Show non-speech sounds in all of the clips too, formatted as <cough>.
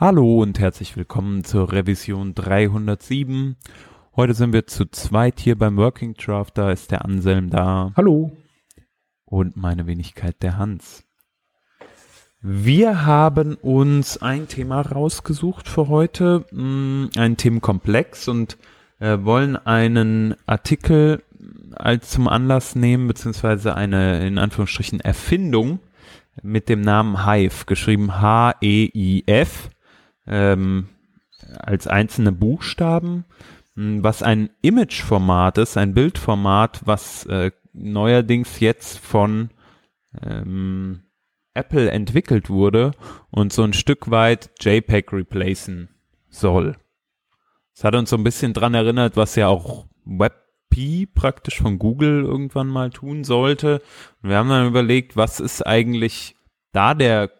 Hallo und herzlich willkommen zur Revision 307. Heute sind wir zu zweit hier beim Working Draft. Da ist der Anselm da. Hallo. Und meine Wenigkeit der Hans. Wir haben uns ein Thema rausgesucht für heute, mm, ein Themenkomplex und äh, wollen einen Artikel als zum Anlass nehmen, beziehungsweise eine in Anführungsstrichen Erfindung mit dem Namen Hive, geschrieben H-E-I-F ähm, als einzelne Buchstaben, hm, was ein Imageformat ist, ein Bildformat, was äh, neuerdings jetzt von ähm, Apple entwickelt wurde und so ein Stück weit JPEG replacen soll. Das hat uns so ein bisschen dran erinnert, was ja auch WebP praktisch von Google irgendwann mal tun sollte. Und wir haben dann überlegt, was ist eigentlich da der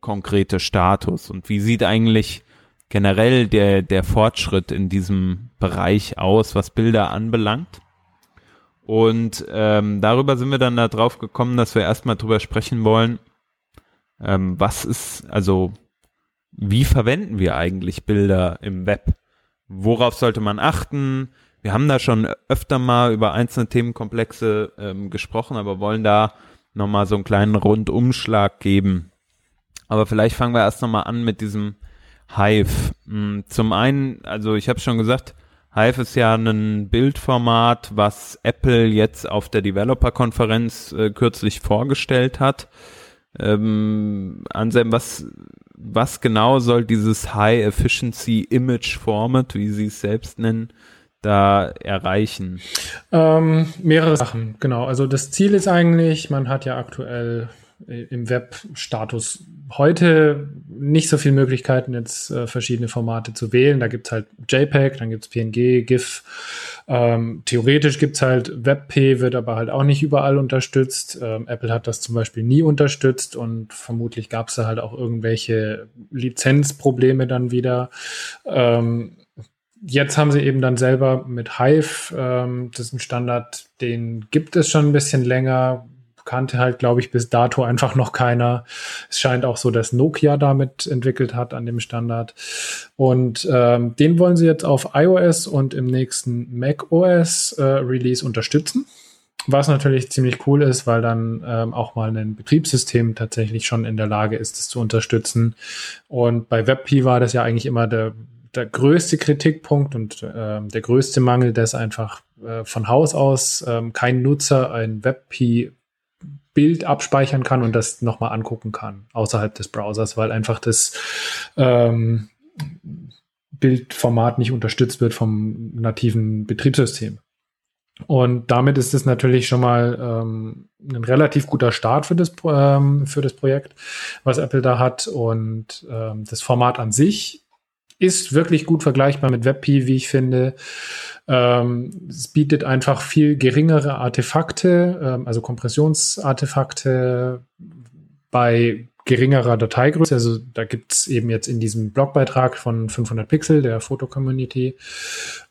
konkrete Status und wie sieht eigentlich generell der, der Fortschritt in diesem Bereich aus, was Bilder anbelangt. Und ähm, darüber sind wir dann darauf gekommen, dass wir erstmal drüber sprechen wollen, ähm, was ist, also wie verwenden wir eigentlich Bilder im Web? Worauf sollte man achten? Wir haben da schon öfter mal über einzelne Themenkomplexe ähm, gesprochen, aber wollen da nochmal so einen kleinen Rundumschlag geben, aber vielleicht fangen wir erst nochmal an mit diesem Hive. Hm, zum einen, also ich habe schon gesagt, Hive ist ja ein Bildformat, was Apple jetzt auf der Developer-Konferenz äh, kürzlich vorgestellt hat. Ähm, Anselm, was, was genau soll dieses High Efficiency Image Format, wie Sie es selbst nennen, da erreichen? Ähm, mehrere Sachen, genau. Also das Ziel ist eigentlich, man hat ja aktuell im Web-Status heute nicht so viele Möglichkeiten, jetzt äh, verschiedene Formate zu wählen. Da gibt's halt JPEG, dann gibt's PNG, GIF. Ähm, theoretisch gibt's halt WebP, wird aber halt auch nicht überall unterstützt. Ähm, Apple hat das zum Beispiel nie unterstützt und vermutlich gab's da halt auch irgendwelche Lizenzprobleme dann wieder. Ähm, jetzt haben sie eben dann selber mit Hive, ähm, das ist ein Standard, den gibt es schon ein bisschen länger, kannte halt, glaube ich, bis dato einfach noch keiner. Es scheint auch so, dass Nokia damit entwickelt hat an dem Standard. Und ähm, den wollen sie jetzt auf iOS und im nächsten macOS äh, Release unterstützen. Was natürlich ziemlich cool ist, weil dann ähm, auch mal ein Betriebssystem tatsächlich schon in der Lage ist, es zu unterstützen. Und bei WebP war das ja eigentlich immer der, der größte Kritikpunkt und ähm, der größte Mangel, dass einfach äh, von Haus aus ähm, kein Nutzer ein WebP Bild abspeichern kann und das nochmal angucken kann außerhalb des Browsers, weil einfach das ähm, Bildformat nicht unterstützt wird vom nativen Betriebssystem. Und damit ist es natürlich schon mal ähm, ein relativ guter Start für das, ähm, für das Projekt, was Apple da hat. Und ähm, das Format an sich ist wirklich gut vergleichbar mit WebP, wie ich finde. Ähm, es bietet einfach viel geringere Artefakte, ähm, also Kompressionsartefakte bei geringerer Dateigröße. Also da gibt's eben jetzt in diesem Blogbeitrag von 500 Pixel der Fotocommunity,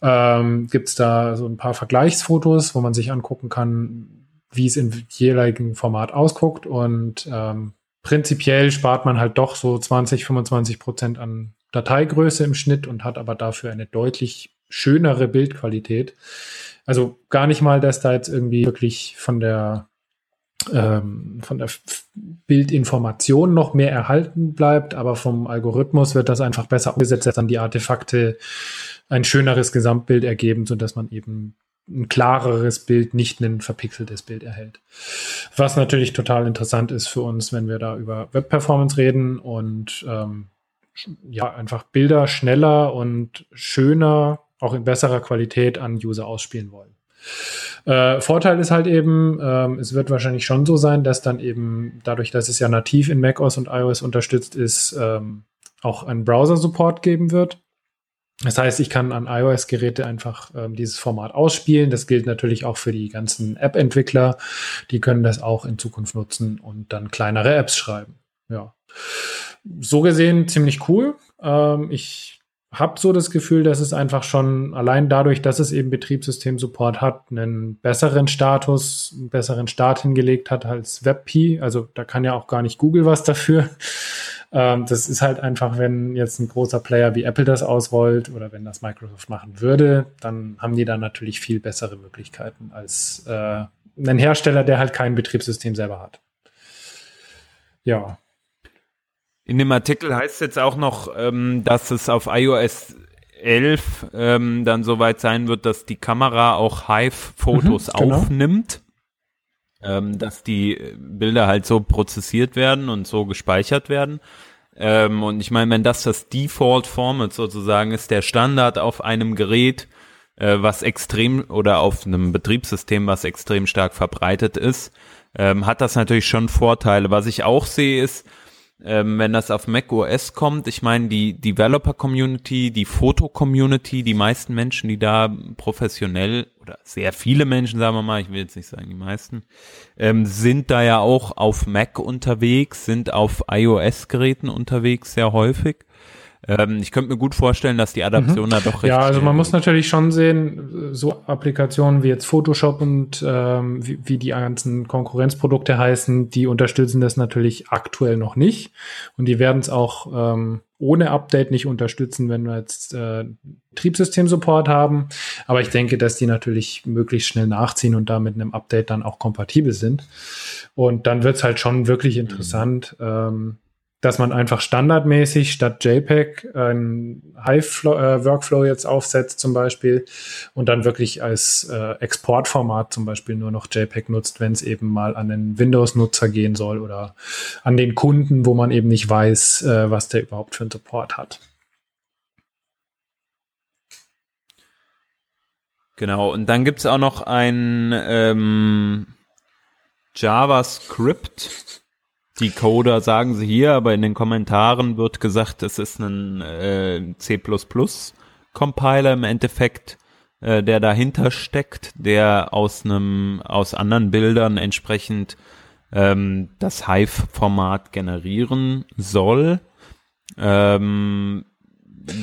ähm, gibt da so ein paar Vergleichsfotos, wo man sich angucken kann, wie es in jeweiligen Format ausguckt. Und ähm, prinzipiell spart man halt doch so 20, 25 Prozent an Dateigröße im Schnitt und hat aber dafür eine deutlich schönere Bildqualität. Also gar nicht mal, dass da jetzt irgendwie wirklich von der ähm, von der Bildinformation noch mehr erhalten bleibt, aber vom Algorithmus wird das einfach besser umgesetzt, dass dann die Artefakte ein schöneres Gesamtbild ergeben, so dass man eben ein klareres Bild, nicht ein verpixeltes Bild erhält. Was natürlich total interessant ist für uns, wenn wir da über Web-Performance reden und ähm, ja, einfach Bilder schneller und schöner auch in besserer Qualität an User ausspielen wollen. Äh, Vorteil ist halt eben, ähm, es wird wahrscheinlich schon so sein, dass dann eben dadurch, dass es ja nativ in macOS und iOS unterstützt ist, ähm, auch ein Browser-Support geben wird. Das heißt, ich kann an iOS-Geräte einfach ähm, dieses Format ausspielen. Das gilt natürlich auch für die ganzen App-Entwickler. Die können das auch in Zukunft nutzen und dann kleinere Apps schreiben. Ja. So gesehen ziemlich cool. Ähm, ich habe so das Gefühl, dass es einfach schon allein dadurch, dass es eben Betriebssystem-Support hat, einen besseren Status, einen besseren Start hingelegt hat als WebP. Also da kann ja auch gar nicht Google was dafür. Ähm, das ist halt einfach, wenn jetzt ein großer Player wie Apple das ausrollt oder wenn das Microsoft machen würde, dann haben die da natürlich viel bessere Möglichkeiten als äh, ein Hersteller, der halt kein Betriebssystem selber hat. Ja. In dem Artikel heißt es jetzt auch noch, ähm, dass es auf iOS 11 ähm, dann soweit sein wird, dass die Kamera auch Hive-Fotos mhm, genau. aufnimmt, ähm, dass die Bilder halt so prozessiert werden und so gespeichert werden. Ähm, und ich meine, wenn das das Default-Format sozusagen ist, der Standard auf einem Gerät, äh, was extrem oder auf einem Betriebssystem, was extrem stark verbreitet ist, ähm, hat das natürlich schon Vorteile. Was ich auch sehe, ist, ähm, wenn das auf Mac OS kommt, ich meine, die Developer Community, die Foto Community, die meisten Menschen, die da professionell oder sehr viele Menschen, sagen wir mal, ich will jetzt nicht sagen die meisten, ähm, sind da ja auch auf Mac unterwegs, sind auf iOS Geräten unterwegs sehr häufig. Ähm, ich könnte mir gut vorstellen, dass die Adaption mhm. da doch recht. Ja, also man muss natürlich schon sehen, so Applikationen wie jetzt Photoshop und ähm, wie, wie die ganzen Konkurrenzprodukte heißen, die unterstützen das natürlich aktuell noch nicht. Und die werden es auch ähm, ohne Update nicht unterstützen, wenn wir jetzt äh, Betriebssystem-Support haben. Aber ich denke, dass die natürlich möglichst schnell nachziehen und da mit einem Update dann auch kompatibel sind. Und dann wird's halt schon wirklich mhm. interessant. Mhm. Ähm, dass man einfach standardmäßig statt JPEG ein Hive-Workflow äh, jetzt aufsetzt zum Beispiel und dann wirklich als äh, Exportformat zum Beispiel nur noch JPEG nutzt, wenn es eben mal an den Windows-Nutzer gehen soll oder an den Kunden, wo man eben nicht weiß, äh, was der überhaupt für einen Support hat. Genau, und dann gibt's auch noch ein ähm, JavaScript Decoder sagen sie hier, aber in den Kommentaren wird gesagt, es ist ein äh, C++ Compiler im Endeffekt, äh, der dahinter steckt, der aus einem aus anderen Bildern entsprechend ähm, das Hive-Format generieren soll. Ähm,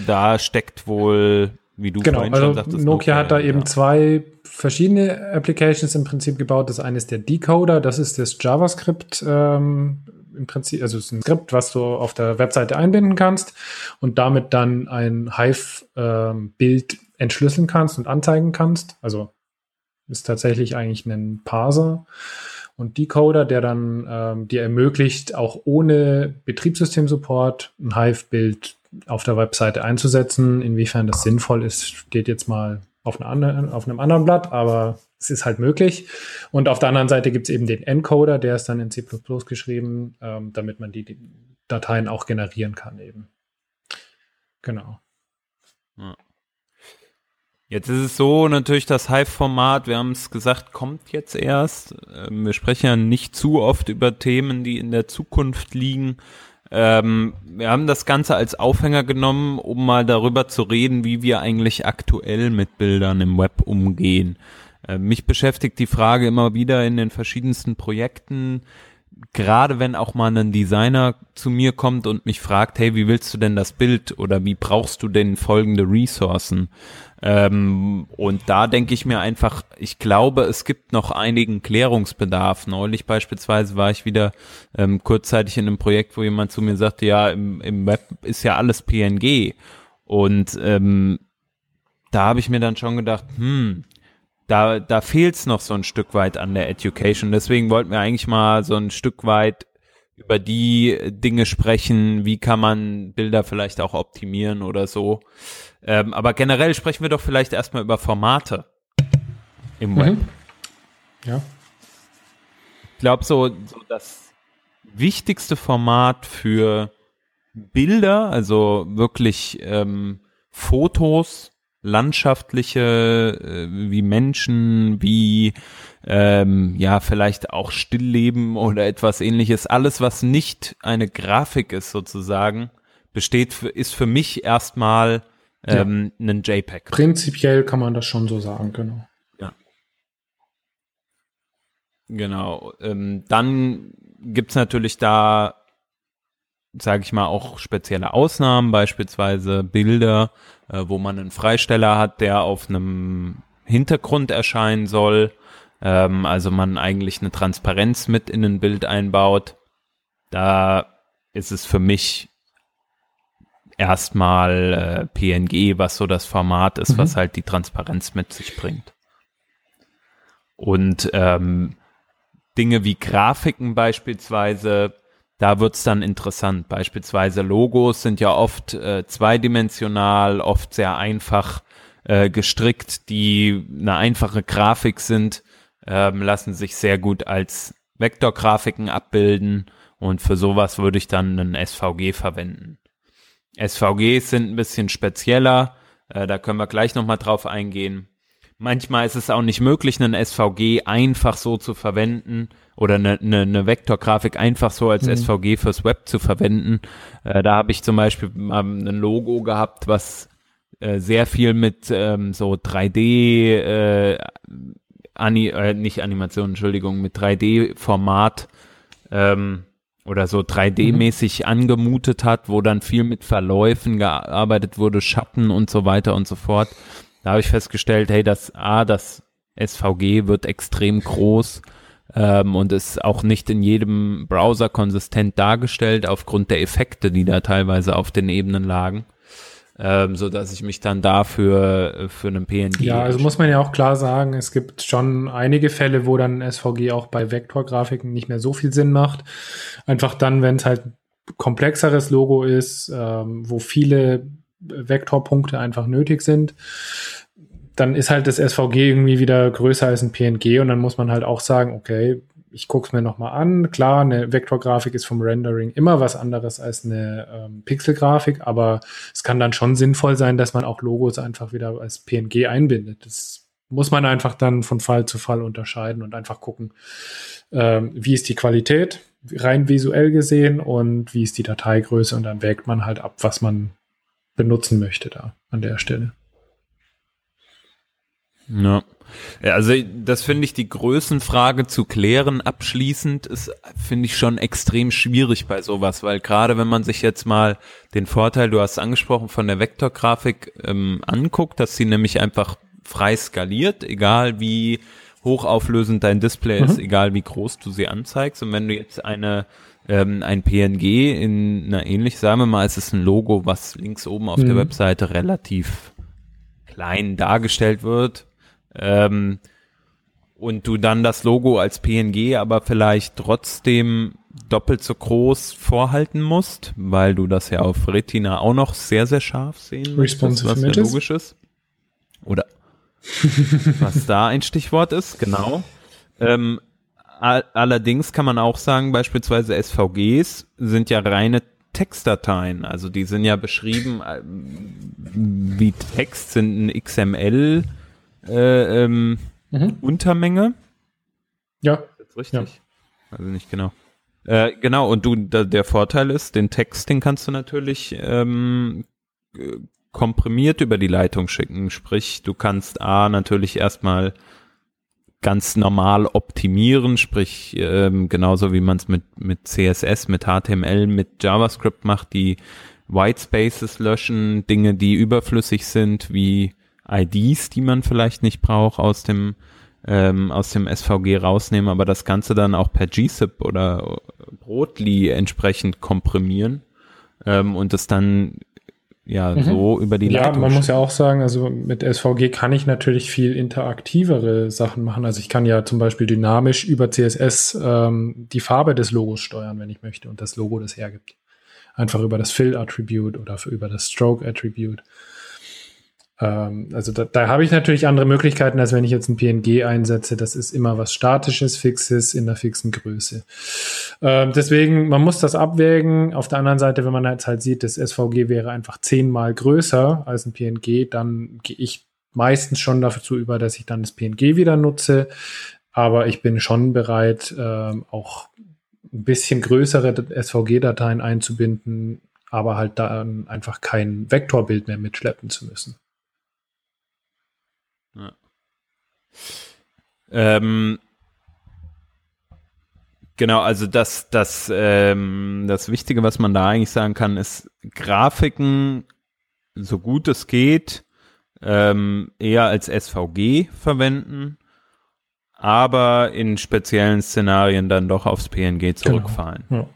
da steckt wohl, wie du genau, vorhin also schon sagtest, Nokia, hat da eben zwei verschiedene Applications im Prinzip gebaut. Das eine ist der Decoder, das ist das JavaScript ähm, im Prinzip, also es ist ein Skript, was du auf der Webseite einbinden kannst und damit dann ein Hive-Bild ähm, entschlüsseln kannst und anzeigen kannst. Also ist tatsächlich eigentlich ein Parser und Decoder, der dann ähm, dir ermöglicht, auch ohne Betriebssystem-Support ein Hive-Bild auf der Webseite einzusetzen. Inwiefern das sinnvoll ist, steht jetzt mal auf, einer anderen, auf einem anderen Blatt, aber es ist halt möglich. Und auf der anderen Seite gibt es eben den Encoder, der ist dann in C geschrieben, ähm, damit man die, die, Dateien auch generieren kann eben. Genau. Ja. Jetzt ist es so, natürlich das Hive-Format, wir haben es gesagt, kommt jetzt erst. Ähm, wir sprechen ja nicht zu oft über Themen, die in der Zukunft liegen. Ähm, wir haben das Ganze als Aufhänger genommen, um mal darüber zu reden, wie wir eigentlich aktuell mit Bildern im Web umgehen. Äh, mich beschäftigt die Frage immer wieder in den verschiedensten Projekten, gerade wenn auch mal ein Designer zu mir kommt und mich fragt, hey, wie willst du denn das Bild oder wie brauchst du denn folgende Ressourcen? Ähm, und da denke ich mir einfach, ich glaube, es gibt noch einigen Klärungsbedarf. Neulich beispielsweise war ich wieder ähm, kurzzeitig in einem Projekt, wo jemand zu mir sagte, ja, im, im Web ist ja alles PNG. Und ähm, da habe ich mir dann schon gedacht, hm, da, da fehlt's noch so ein Stück weit an der Education. Deswegen wollten wir eigentlich mal so ein Stück weit über die Dinge sprechen, wie kann man Bilder vielleicht auch optimieren oder so. Ähm, aber generell sprechen wir doch vielleicht erstmal über Formate im Web. Mhm. Ja. Ich glaube, so, so das wichtigste Format für Bilder, also wirklich ähm, Fotos, landschaftliche, äh, wie Menschen, wie ähm, ja vielleicht auch Stillleben oder etwas ähnliches, alles was nicht eine Grafik ist sozusagen, besteht ist für mich erstmal ähm, ja. ein JPEG. Prinzipiell kann man das schon so sagen, genau. Ja. Genau. Ähm, dann gibt's natürlich da, sage ich mal, auch spezielle Ausnahmen, beispielsweise Bilder, äh, wo man einen Freisteller hat, der auf einem Hintergrund erscheinen soll. Ähm, also man eigentlich eine Transparenz mit in ein Bild einbaut. Da ist es für mich erstmal äh, PNG, was so das Format ist, mhm. was halt die Transparenz mit sich bringt. Und ähm, Dinge wie Grafiken beispielsweise, da wird's dann interessant. Beispielsweise Logos sind ja oft äh, zweidimensional, oft sehr einfach äh, gestrickt, die eine einfache Grafik sind, ähm, lassen sich sehr gut als Vektorgrafiken abbilden und für sowas würde ich dann einen SVG verwenden. SVGs sind ein bisschen spezieller, äh, da können wir gleich nochmal drauf eingehen. Manchmal ist es auch nicht möglich, einen SVG einfach so zu verwenden oder eine, eine, eine Vektorgrafik einfach so als mhm. SVG fürs Web zu verwenden. Äh, da habe ich zum Beispiel ähm, ein Logo gehabt, was äh, sehr viel mit ähm, so 3D, äh, Ani äh, nicht Animation, Entschuldigung, mit 3D-Format ähm, oder so 3D-mäßig mhm. angemutet hat, wo dann viel mit Verläufen gearbeitet wurde, Schatten und so weiter und so fort. Da habe ich festgestellt, hey, das A, das SVG wird extrem groß ähm, und ist auch nicht in jedem Browser konsistent dargestellt aufgrund der Effekte, die da teilweise auf den Ebenen lagen ähm, so dass ich mich dann dafür äh, für einen PNG. Ja, also muss man ja auch klar sagen, es gibt schon einige Fälle, wo dann SVG auch bei Vektorgrafiken nicht mehr so viel Sinn macht. Einfach dann, wenn es halt komplexeres Logo ist, ähm, wo viele Vektorpunkte einfach nötig sind, dann ist halt das SVG irgendwie wieder größer als ein PNG und dann muss man halt auch sagen, okay, ich gucke es mir nochmal an. Klar, eine Vektorgrafik ist vom Rendering immer was anderes als eine ähm, Pixelgrafik, aber es kann dann schon sinnvoll sein, dass man auch Logos einfach wieder als PNG einbindet. Das muss man einfach dann von Fall zu Fall unterscheiden und einfach gucken, ähm, wie ist die Qualität rein visuell gesehen und wie ist die Dateigröße und dann wägt man halt ab, was man benutzen möchte da an der Stelle. Ja. Ja, also das finde ich die Größenfrage zu klären abschließend ist, finde ich schon extrem schwierig bei sowas, weil gerade wenn man sich jetzt mal den Vorteil, du hast angesprochen, von der Vektorgrafik ähm, anguckt, dass sie nämlich einfach frei skaliert, egal wie hochauflösend dein Display mhm. ist, egal wie groß du sie anzeigst. Und wenn du jetzt eine ähm, ein PNG in einer ähnlich, sagen wir mal, es ist ein Logo, was links oben auf mhm. der Webseite relativ klein dargestellt wird, ähm, und du dann das Logo als PNG aber vielleicht trotzdem doppelt so groß vorhalten musst, weil du das ja auf Retina auch noch sehr, sehr scharf sehen musst, was ja logisch ist. Oder <laughs> was da ein Stichwort ist, genau. Ähm, allerdings kann man auch sagen, beispielsweise SVGs sind ja reine Textdateien. Also die sind ja beschrieben äh, wie Text, sind ein XML äh, ähm, mhm. Untermenge. Ja. Ist richtig? Ja. Also nicht genau. Äh, genau, und du, da, der Vorteil ist, den Text, den kannst du natürlich ähm, komprimiert über die Leitung schicken. Sprich, du kannst A natürlich erstmal ganz normal optimieren, sprich ähm, genauso wie man es mit, mit CSS, mit HTML, mit JavaScript macht, die White Spaces löschen, Dinge, die überflüssig sind, wie IDs, die man vielleicht nicht braucht, aus dem ähm, aus dem SVG rausnehmen, aber das Ganze dann auch per GZIP oder Brotli entsprechend komprimieren ähm, und es dann ja mhm. so über die Ja, Leitung man muss ja auch sagen, also mit SVG kann ich natürlich viel interaktivere Sachen machen. Also ich kann ja zum Beispiel dynamisch über CSS ähm, die Farbe des Logos steuern, wenn ich möchte und das Logo das hergibt. Einfach über das Fill-Attribute oder über das Stroke-Attribute. Ähm, also da, da habe ich natürlich andere Möglichkeiten, als wenn ich jetzt ein PNG einsetze. Das ist immer was Statisches, Fixes in der fixen Größe. Ähm, deswegen, man muss das abwägen. Auf der anderen Seite, wenn man jetzt halt sieht, das SVG wäre einfach zehnmal größer als ein PNG, dann gehe ich meistens schon dazu über, dass ich dann das PNG wieder nutze. Aber ich bin schon bereit, ähm, auch ein bisschen größere SVG-Dateien einzubinden, aber halt dann einfach kein Vektorbild mehr mitschleppen zu müssen. Ja. Ähm, genau, also das, das, ähm, das Wichtige, was man da eigentlich sagen kann, ist Grafiken, so gut es geht, ähm, eher als SVG verwenden, aber in speziellen Szenarien dann doch aufs PNG genau. zurückfallen. Genau. Ja.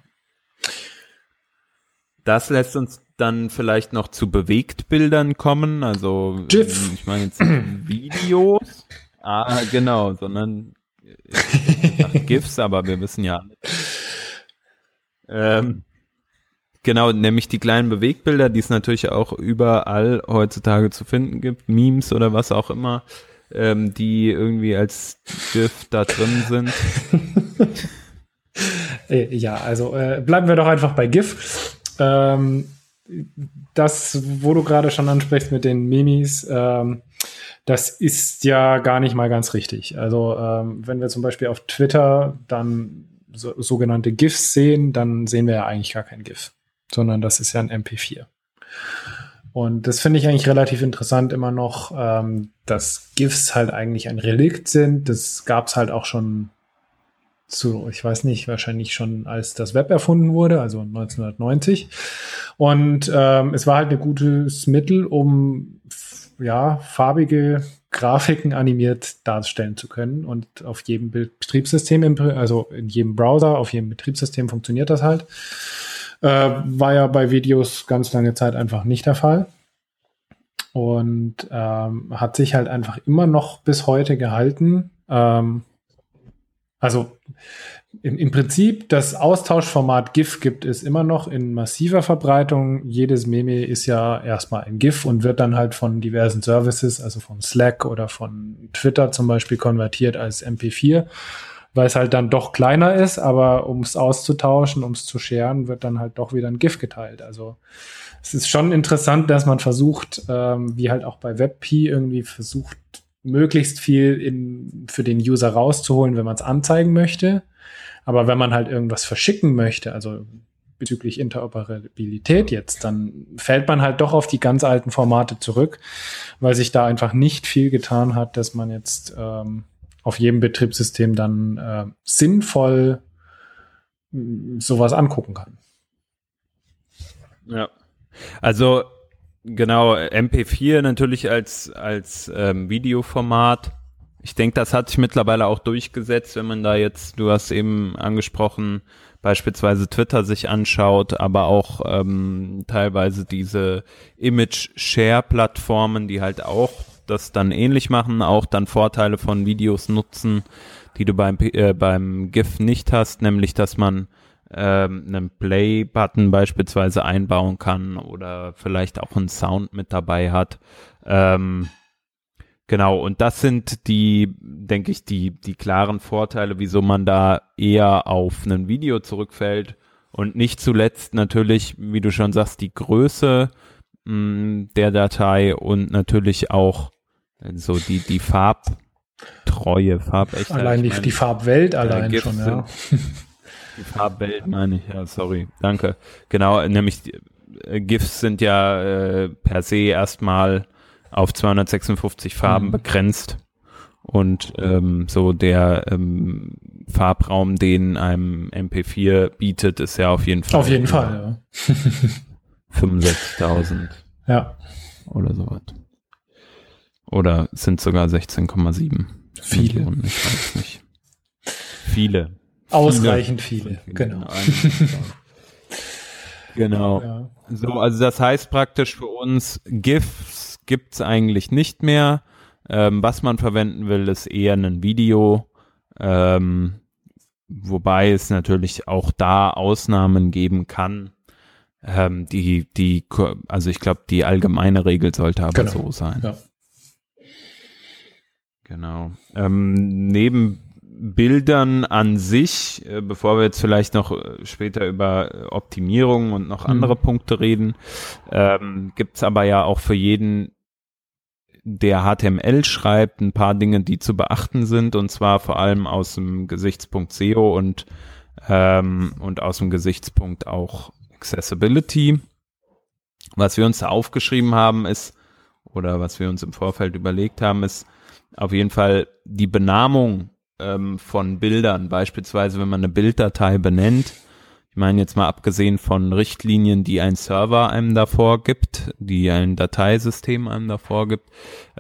das lässt uns dann vielleicht noch zu Bewegtbildern kommen, also GIF. ich meine jetzt Videos. <clears throat> Ah, genau, sondern äh, GIFs, aber wir wissen ja. Ähm, genau, nämlich die kleinen Bewegbilder, die es natürlich auch überall heutzutage zu finden gibt, Memes oder was auch immer, ähm, die irgendwie als GIF da drin sind. <laughs> Äh, ja, also äh, bleiben wir doch einfach bei GIF. Ähm, das, wo du gerade schon ansprichst mit den Mimis, ähm, das ist ja gar nicht mal ganz richtig. Also ähm, wenn wir zum Beispiel auf Twitter dann so, sogenannte GIFs sehen, dann sehen wir ja eigentlich gar kein GIF, sondern das ist ja ein MP4. Und das finde ich eigentlich relativ interessant immer noch, ähm, dass GIFs halt eigentlich ein Relikt sind. Das gab es halt auch schon zu, ich weiß nicht, wahrscheinlich schon als das Web erfunden wurde, also 1990. Und ähm, es war halt ein gutes Mittel, um ja, farbige Grafiken animiert darstellen zu können. Und auf jedem Betriebssystem, also in jedem Browser, auf jedem Betriebssystem funktioniert das halt. Äh, war ja bei Videos ganz lange Zeit einfach nicht der Fall. Und ähm, hat sich halt einfach immer noch bis heute gehalten. Ähm, also im, im Prinzip das Austauschformat GIF gibt es immer noch in massiver Verbreitung. Jedes Meme ist ja erstmal ein GIF und wird dann halt von diversen Services, also von Slack oder von Twitter zum Beispiel konvertiert als MP4, weil es halt dann doch kleiner ist, aber um es auszutauschen, um es zu scheren, wird dann halt doch wieder ein GIF geteilt. Also es ist schon interessant, dass man versucht, ähm, wie halt auch bei WebP irgendwie versucht, möglichst viel in, für den User rauszuholen, wenn man es anzeigen möchte. Aber wenn man halt irgendwas verschicken möchte, also bezüglich Interoperabilität jetzt, dann fällt man halt doch auf die ganz alten Formate zurück, weil sich da einfach nicht viel getan hat, dass man jetzt ähm, auf jedem Betriebssystem dann äh, sinnvoll äh, sowas angucken kann. Ja. Also Genau, MP4 natürlich als, als ähm, Videoformat. Ich denke, das hat sich mittlerweile auch durchgesetzt, wenn man da jetzt, du hast eben angesprochen, beispielsweise Twitter sich anschaut, aber auch ähm, teilweise diese Image-Share-Plattformen, die halt auch das dann ähnlich machen, auch dann Vorteile von Videos nutzen, die du beim, äh, beim GIF nicht hast, nämlich dass man ähm, einen Play-Button beispielsweise einbauen kann oder vielleicht auch einen Sound mit dabei hat. Ähm, genau, und das sind die, denke ich, die, die klaren Vorteile, wieso man da eher auf ein Video zurückfällt. Und nicht zuletzt natürlich, wie du schon sagst, die Größe mh, mm, der Datei und natürlich auch so die, die Farbtreue, Farbechtheit. Allein die, die Farbwelt allein schon, ja. <laughs> Die Farbwelt meine ich, ja, sorry, danke. Genau, nämlich äh, GIFs sind ja äh, per se erstmal auf 256 Farben mhm. begrenzt. Und ähm, so der ähm, Farbraum, den einem MP4 bietet, ist ja auf jeden Fall. Auf jeden Fall, ja. <laughs> <laughs> 65.000. Ja. Oder sowas. Oder sind sogar 16,7 Viele. Millionen, ich weiß nicht. Viele. Ausreichend viele, viele. genau. <laughs> genau. Ja. So, also das heißt praktisch für uns, GIFs gibt's eigentlich nicht mehr. Ähm, was man verwenden will, ist eher ein Video. Ähm, wobei es natürlich auch da Ausnahmen geben kann. Ähm, die, die, also ich glaube, die allgemeine Regel sollte aber genau. so sein. Ja. Genau. Ähm, neben Bildern an sich, äh, bevor wir jetzt vielleicht noch äh, später über äh, Optimierung und noch andere mhm. Punkte reden, ähm, gibt es aber ja auch für jeden, der HTML schreibt, ein paar Dinge, die zu beachten sind, und zwar vor allem aus dem Gesichtspunkt SEO und, ähm, und aus dem Gesichtspunkt auch Accessibility. Was wir uns da aufgeschrieben haben, ist, oder was wir uns im Vorfeld überlegt haben, ist auf jeden Fall die Benamung ähm, von Bildern, beispielsweise wenn man eine Bilddatei benennt. Ich meine jetzt mal abgesehen von Richtlinien, die ein Server einem davor gibt, die ein Dateisystem einem davor gibt,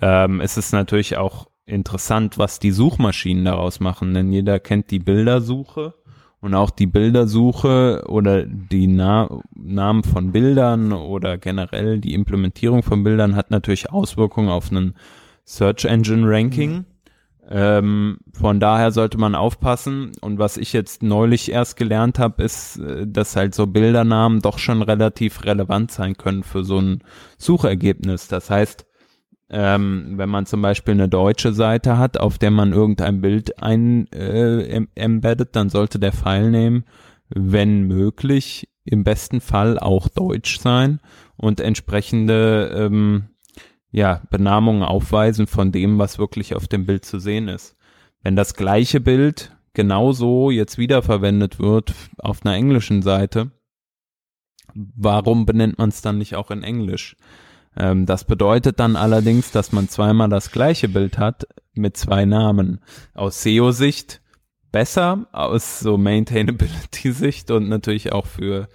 ähm, ist es natürlich auch interessant, was die Suchmaschinen daraus machen, denn jeder kennt die Bildersuche Und auch die Bildersuche oder die Na Namen von Bildern oder generell die Implementierung von Bildern hat natürlich Auswirkungen auf einen Search Engine Ranking. Mhm. Ähm, von daher sollte man aufpassen. Und was ich jetzt neulich erst gelernt habe, ist, äh, dass halt so Bildernamen doch schon relativ relevant sein können für so ein Suchergebnis. Das heißt, ähm, wenn man zum Beispiel eine deutsche Seite hat, auf der man irgendein Bild ein äh, embeddet, dann sollte der File nehmen, wenn möglich, im besten Fall auch deutsch sein und entsprechende ähm, ja, Benamungen aufweisen von dem, was wirklich auf dem Bild zu sehen ist. Wenn das gleiche Bild genauso jetzt wiederverwendet wird auf einer englischen Seite, warum benennt man es dann nicht auch in Englisch? Ähm, das bedeutet dann allerdings, dass man zweimal das gleiche Bild hat mit zwei Namen. Aus SEO-Sicht besser, aus so Maintainability-Sicht und natürlich auch für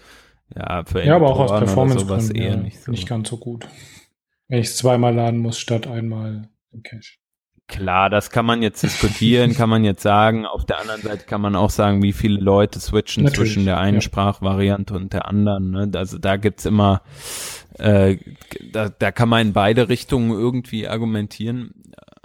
ja, für ja, aber auch aus Performance eher ja, nicht so. Nicht ganz so gut. Wenn ich es zweimal laden muss statt einmal im Cache. Klar, das kann man jetzt diskutieren, kann man jetzt sagen. Auf der anderen Seite kann man auch sagen, wie viele Leute switchen Natürlich, zwischen der einen ja. Sprachvariante und der anderen. Ne? Also da gibt's immer, äh, da, da kann man in beide Richtungen irgendwie argumentieren.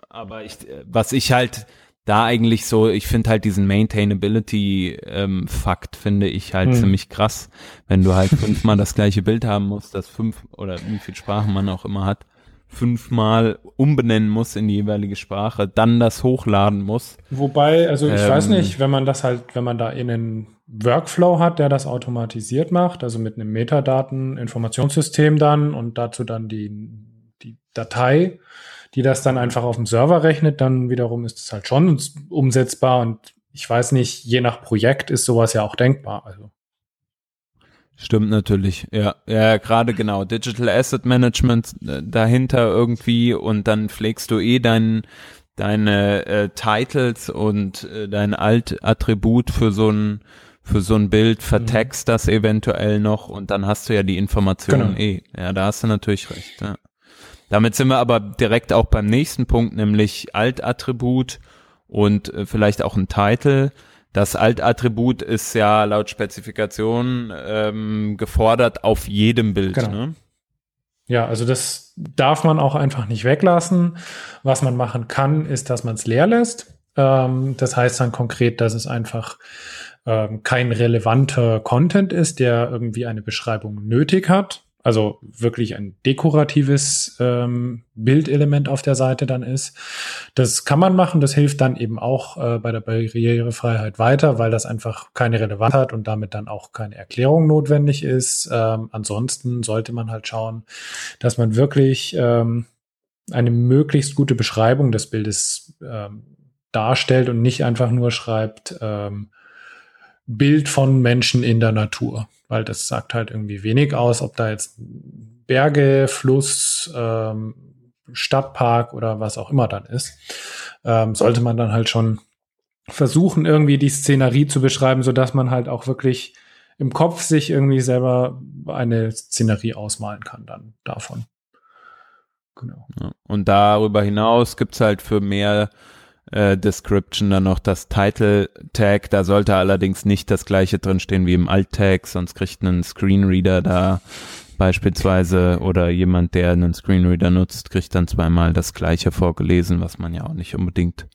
Aber ich, was ich halt da eigentlich so, ich finde halt diesen Maintainability-Fakt, ähm, finde ich halt hm. ziemlich krass, wenn du halt <laughs> fünfmal das gleiche Bild haben musst, das fünf oder wie viel Sprachen man auch immer hat, fünfmal umbenennen muss in die jeweilige Sprache, dann das hochladen muss. Wobei, also ich ähm, weiß nicht, wenn man das halt, wenn man da in einen Workflow hat, der das automatisiert macht, also mit einem Metadaten-Informationssystem dann und dazu dann die, die Datei, die das dann einfach auf dem Server rechnet, dann wiederum ist es halt schon umsetzbar und ich weiß nicht, je nach Projekt ist sowas ja auch denkbar. Also. Stimmt natürlich, ja, ja, gerade genau. Digital Asset Management äh, dahinter irgendwie und dann pflegst du eh dein, deine äh, Titles und äh, dein Alt-Attribut für so ein für so ein Bild, vertext mhm. das eventuell noch und dann hast du ja die Informationen genau. eh. Ja, da hast du natürlich recht. Ja. Damit sind wir aber direkt auch beim nächsten Punkt, nämlich Alt-Attribut und äh, vielleicht auch ein Title. Das Alt-Attribut ist ja laut Spezifikation ähm, gefordert auf jedem Bild. Genau. Ne? Ja, also das darf man auch einfach nicht weglassen. Was man machen kann, ist, dass man es leer lässt. Ähm, das heißt dann konkret, dass es einfach ähm, kein relevanter Content ist, der irgendwie eine Beschreibung nötig hat. Also wirklich ein dekoratives ähm, Bildelement auf der Seite dann ist. Das kann man machen, das hilft dann eben auch äh, bei der Barrierefreiheit weiter, weil das einfach keine Relevanz hat und damit dann auch keine Erklärung notwendig ist. Ähm, ansonsten sollte man halt schauen, dass man wirklich ähm, eine möglichst gute Beschreibung des Bildes ähm, darstellt und nicht einfach nur schreibt, ähm, Bild von Menschen in der Natur, weil das sagt halt irgendwie wenig aus, ob da jetzt Berge, Fluss, ähm, Stadtpark oder was auch immer dann ist. Ähm, sollte man dann halt schon versuchen, irgendwie die Szenerie zu beschreiben, so dass man halt auch wirklich im Kopf sich irgendwie selber eine Szenerie ausmalen kann dann davon. Genau. Und darüber hinaus gibt's halt für mehr äh, Description dann noch das Title Tag. Da sollte allerdings nicht das gleiche drinstehen wie im Alt Tag, sonst kriegt ein Screenreader da beispielsweise oder jemand, der einen Screenreader nutzt, kriegt dann zweimal das gleiche vorgelesen, was man ja auch nicht unbedingt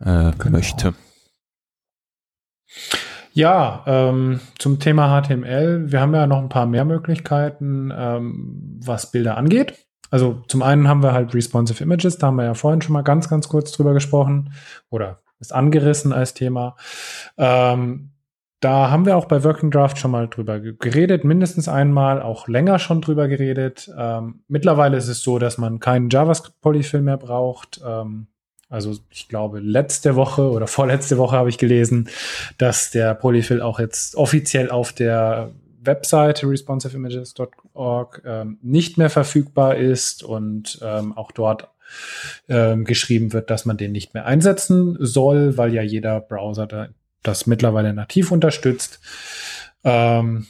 äh, genau. möchte. Ja, ähm, zum Thema HTML. Wir haben ja noch ein paar mehr Möglichkeiten, ähm, was Bilder angeht. Also zum einen haben wir halt responsive Images, da haben wir ja vorhin schon mal ganz, ganz kurz drüber gesprochen oder ist angerissen als Thema. Ähm, da haben wir auch bei Working Draft schon mal drüber geredet, mindestens einmal, auch länger schon drüber geredet. Ähm, mittlerweile ist es so, dass man keinen JavaScript-Polyfill mehr braucht. Ähm, also ich glaube, letzte Woche oder <laughs> vorletzte Woche habe ich gelesen, dass der Polyfill auch jetzt offiziell auf der Webseite responsiveimages.org ähm, nicht mehr verfügbar ist und ähm, auch dort ähm, geschrieben wird, dass man den nicht mehr einsetzen soll, weil ja jeder Browser da, das mittlerweile nativ unterstützt. Ähm,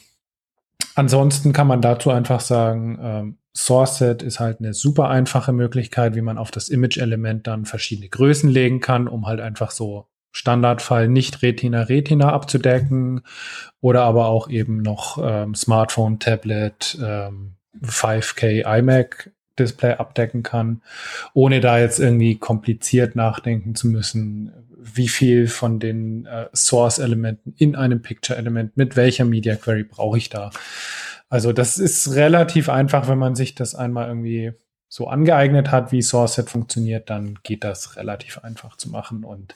ansonsten kann man dazu einfach sagen, ähm, SourceSet ist halt eine super einfache Möglichkeit, wie man auf das Image-Element dann verschiedene Größen legen kann, um halt einfach so Standardfall nicht Retina Retina abzudecken oder aber auch eben noch ähm, Smartphone, Tablet, ähm, 5K iMac Display abdecken kann, ohne da jetzt irgendwie kompliziert nachdenken zu müssen, wie viel von den äh, Source-Elementen in einem Picture-Element, mit welcher Media Query brauche ich da. Also das ist relativ einfach, wenn man sich das einmal irgendwie so angeeignet hat, wie SourceSet funktioniert, dann geht das relativ einfach zu machen. Und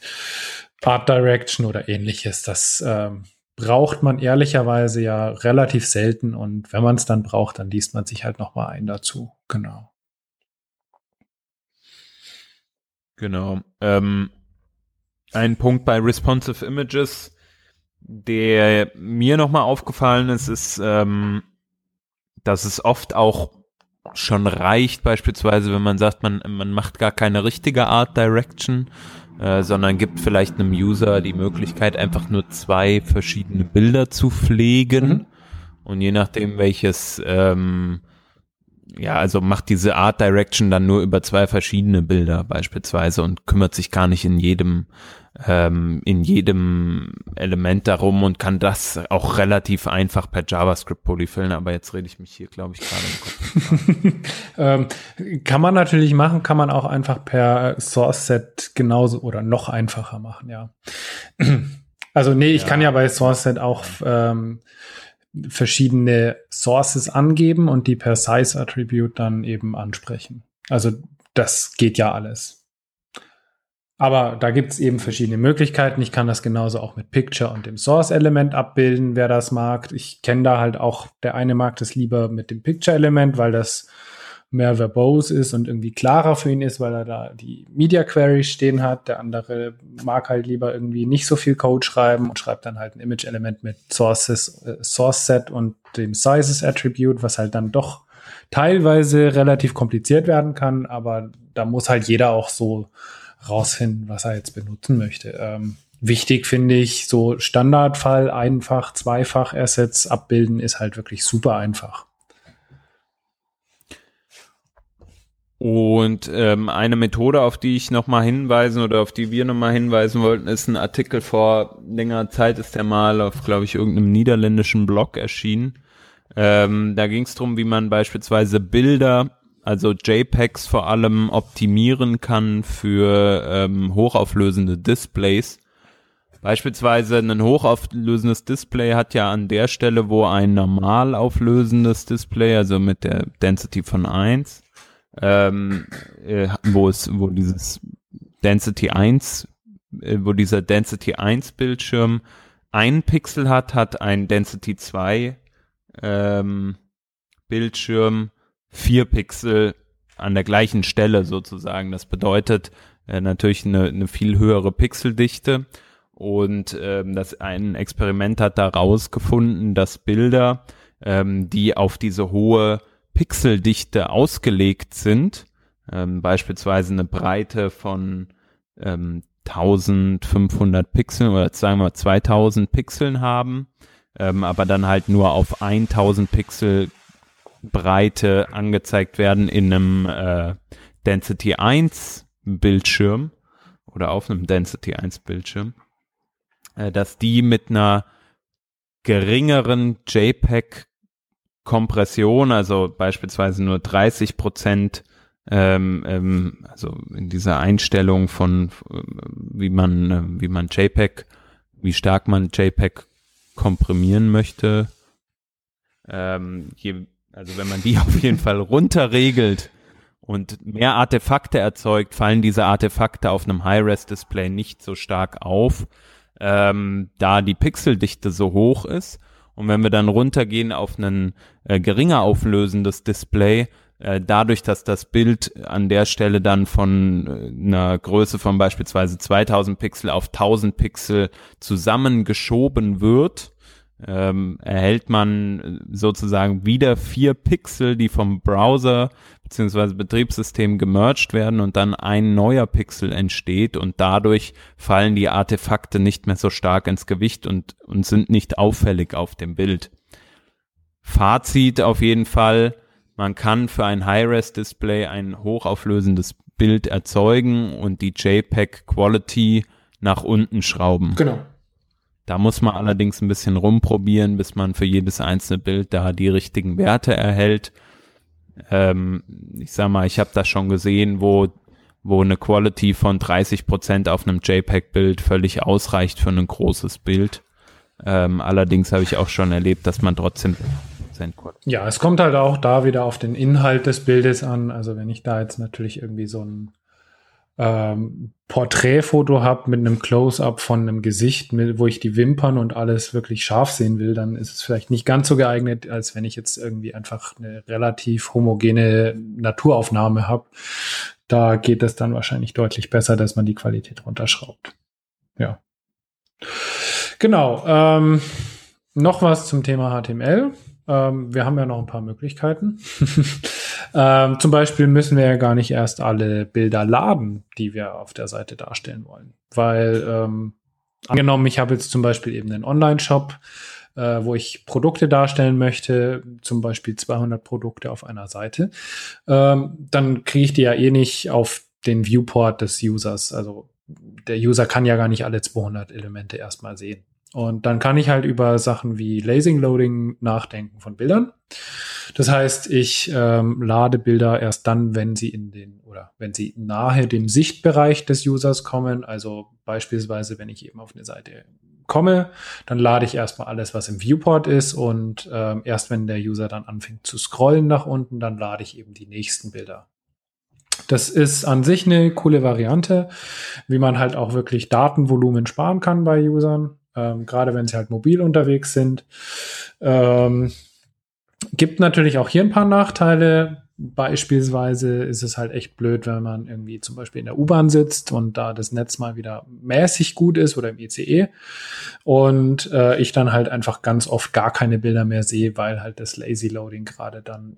Art Direction oder ähnliches, das ähm, braucht man ehrlicherweise ja relativ selten und wenn man es dann braucht, dann liest man sich halt noch mal ein dazu. Genau. Genau. Ähm, ein Punkt bei Responsive Images, der mir noch mal aufgefallen ist, ist, ähm, dass es oft auch schon reicht, beispielsweise, wenn man sagt, man, man macht gar keine richtige Art Direction, äh, sondern gibt vielleicht einem User die Möglichkeit, einfach nur zwei verschiedene Bilder zu pflegen. Mhm. Und je nachdem, welches, ähm, ja, also macht diese Art Direction dann nur über zwei verschiedene Bilder beispielsweise und kümmert sich gar nicht in jedem ähm, in jedem Element darum und kann das auch relativ einfach per JavaScript polyfillen, aber jetzt rede ich mich hier, glaube ich, gerade im Kopf. <laughs> ähm, kann man natürlich machen, kann man auch einfach per Source Set genauso oder noch einfacher machen, ja. <clears throat> also nee, ich ja. kann ja bei Source Set auch ähm, verschiedene Sources angeben und die per Size Attribute dann eben ansprechen. Also das geht ja alles. Aber da gibt es eben verschiedene Möglichkeiten. Ich kann das genauso auch mit Picture und dem Source-Element abbilden, wer das mag. Ich kenne da halt auch, der eine mag das lieber mit dem Picture-Element, weil das mehr verbose ist und irgendwie klarer für ihn ist, weil er da die Media Query stehen hat. Der andere mag halt lieber irgendwie nicht so viel Code schreiben und schreibt dann halt ein Image-Element mit Sources, äh, Source Set und dem Sizes Attribute, was halt dann doch teilweise relativ kompliziert werden kann, aber da muss halt jeder auch so rausfinden, was er jetzt benutzen möchte. Ähm, wichtig finde ich, so Standardfall, einfach, zweifach Assets abbilden ist halt wirklich super einfach. Und ähm, eine Methode, auf die ich nochmal hinweisen oder auf die wir nochmal hinweisen wollten, ist ein Artikel vor längerer Zeit, ist der mal auf, glaube ich, irgendeinem niederländischen Blog erschienen. Ähm, da ging es darum, wie man beispielsweise Bilder also JPEGs vor allem optimieren kann für ähm, hochauflösende Displays. Beispielsweise ein hochauflösendes Display hat ja an der Stelle, wo ein normal auflösendes Display, also mit der Density von 1, ähm, äh, wo es, wo dieses Density 1, äh, wo dieser Density 1 Bildschirm ein Pixel hat, hat ein Density 2 ähm, Bildschirm vier Pixel an der gleichen Stelle sozusagen. Das bedeutet äh, natürlich eine, eine viel höhere Pixeldichte. Und ähm, das ein Experiment hat da rausgefunden, dass Bilder, ähm, die auf diese hohe Pixeldichte ausgelegt sind, ähm, beispielsweise eine Breite von ähm, 1500 Pixeln oder sagen wir 2000 Pixeln haben, ähm, aber dann halt nur auf 1000 Pixel Breite angezeigt werden in einem äh, Density 1 Bildschirm oder auf einem Density 1 Bildschirm, äh, dass die mit einer geringeren JPEG Kompression, also beispielsweise nur 30 Prozent, ähm, ähm, also in dieser Einstellung von wie man äh, wie man JPEG, wie stark man JPEG komprimieren möchte, ähm, je also wenn man die <laughs> auf jeden Fall runterregelt und mehr Artefakte erzeugt, fallen diese Artefakte auf einem High-Res-Display nicht so stark auf, ähm, da die Pixeldichte so hoch ist. Und wenn wir dann runtergehen auf ein äh, geringer auflösendes Display, äh, dadurch, dass das Bild an der Stelle dann von äh, einer Größe von beispielsweise 2000 Pixel auf 1000 Pixel zusammengeschoben wird, ähm, erhält man sozusagen wieder vier Pixel, die vom Browser beziehungsweise Betriebssystem gemerged werden und dann ein neuer Pixel entsteht und dadurch fallen die Artefakte nicht mehr so stark ins Gewicht und, und sind nicht auffällig auf dem Bild. Fazit auf jeden Fall, man kann für ein High-Res-Display ein hochauflösendes Bild erzeugen und die JPEG Quality nach unten schrauben. Genau. Da muss man allerdings ein bisschen rumprobieren, bis man für jedes einzelne Bild da die richtigen Werte erhält. Ähm, ich sag mal, ich habe das schon gesehen, wo wo eine Quality von 30 Prozent auf einem JPEG-Bild völlig ausreicht für ein großes Bild. Ähm, allerdings habe ich auch schon erlebt, dass man trotzdem Ja, es kommt halt auch da wieder auf den Inhalt des Bildes an. Also wenn ich da jetzt natürlich irgendwie so ein ähm, Porträtfoto habe mit einem Close-up von einem Gesicht, mit, wo ich die Wimpern und alles wirklich scharf sehen will, dann ist es vielleicht nicht ganz so geeignet, als wenn ich jetzt irgendwie einfach eine relativ homogene Naturaufnahme habe. Da geht es dann wahrscheinlich deutlich besser, dass man die Qualität runterschraubt. Ja. Genau. Ähm, noch was zum Thema HTML. Ähm, wir haben ja noch ein paar Möglichkeiten. <laughs> ähm, zum Beispiel müssen wir ja gar nicht erst alle Bilder laden, die wir auf der Seite darstellen wollen. Weil ähm, angenommen, ich habe jetzt zum Beispiel eben einen Online-Shop, äh, wo ich Produkte darstellen möchte, zum Beispiel 200 Produkte auf einer Seite, ähm, dann kriege ich die ja eh nicht auf den Viewport des Users. Also der User kann ja gar nicht alle 200 Elemente erstmal sehen. Und dann kann ich halt über Sachen wie Lasing Loading nachdenken von Bildern. Das heißt, ich ähm, lade Bilder erst dann, wenn sie in den oder wenn sie nahe dem Sichtbereich des Users kommen. Also beispielsweise, wenn ich eben auf eine Seite komme, dann lade ich erstmal alles, was im Viewport ist und ähm, erst wenn der User dann anfängt zu scrollen nach unten, dann lade ich eben die nächsten Bilder. Das ist an sich eine coole Variante, wie man halt auch wirklich Datenvolumen sparen kann bei Usern ähm, gerade wenn sie halt mobil unterwegs sind. Ähm, gibt natürlich auch hier ein paar Nachteile. Beispielsweise ist es halt echt blöd, wenn man irgendwie zum Beispiel in der U-Bahn sitzt und da das Netz mal wieder mäßig gut ist oder im ICE und äh, ich dann halt einfach ganz oft gar keine Bilder mehr sehe, weil halt das Lazy Loading gerade dann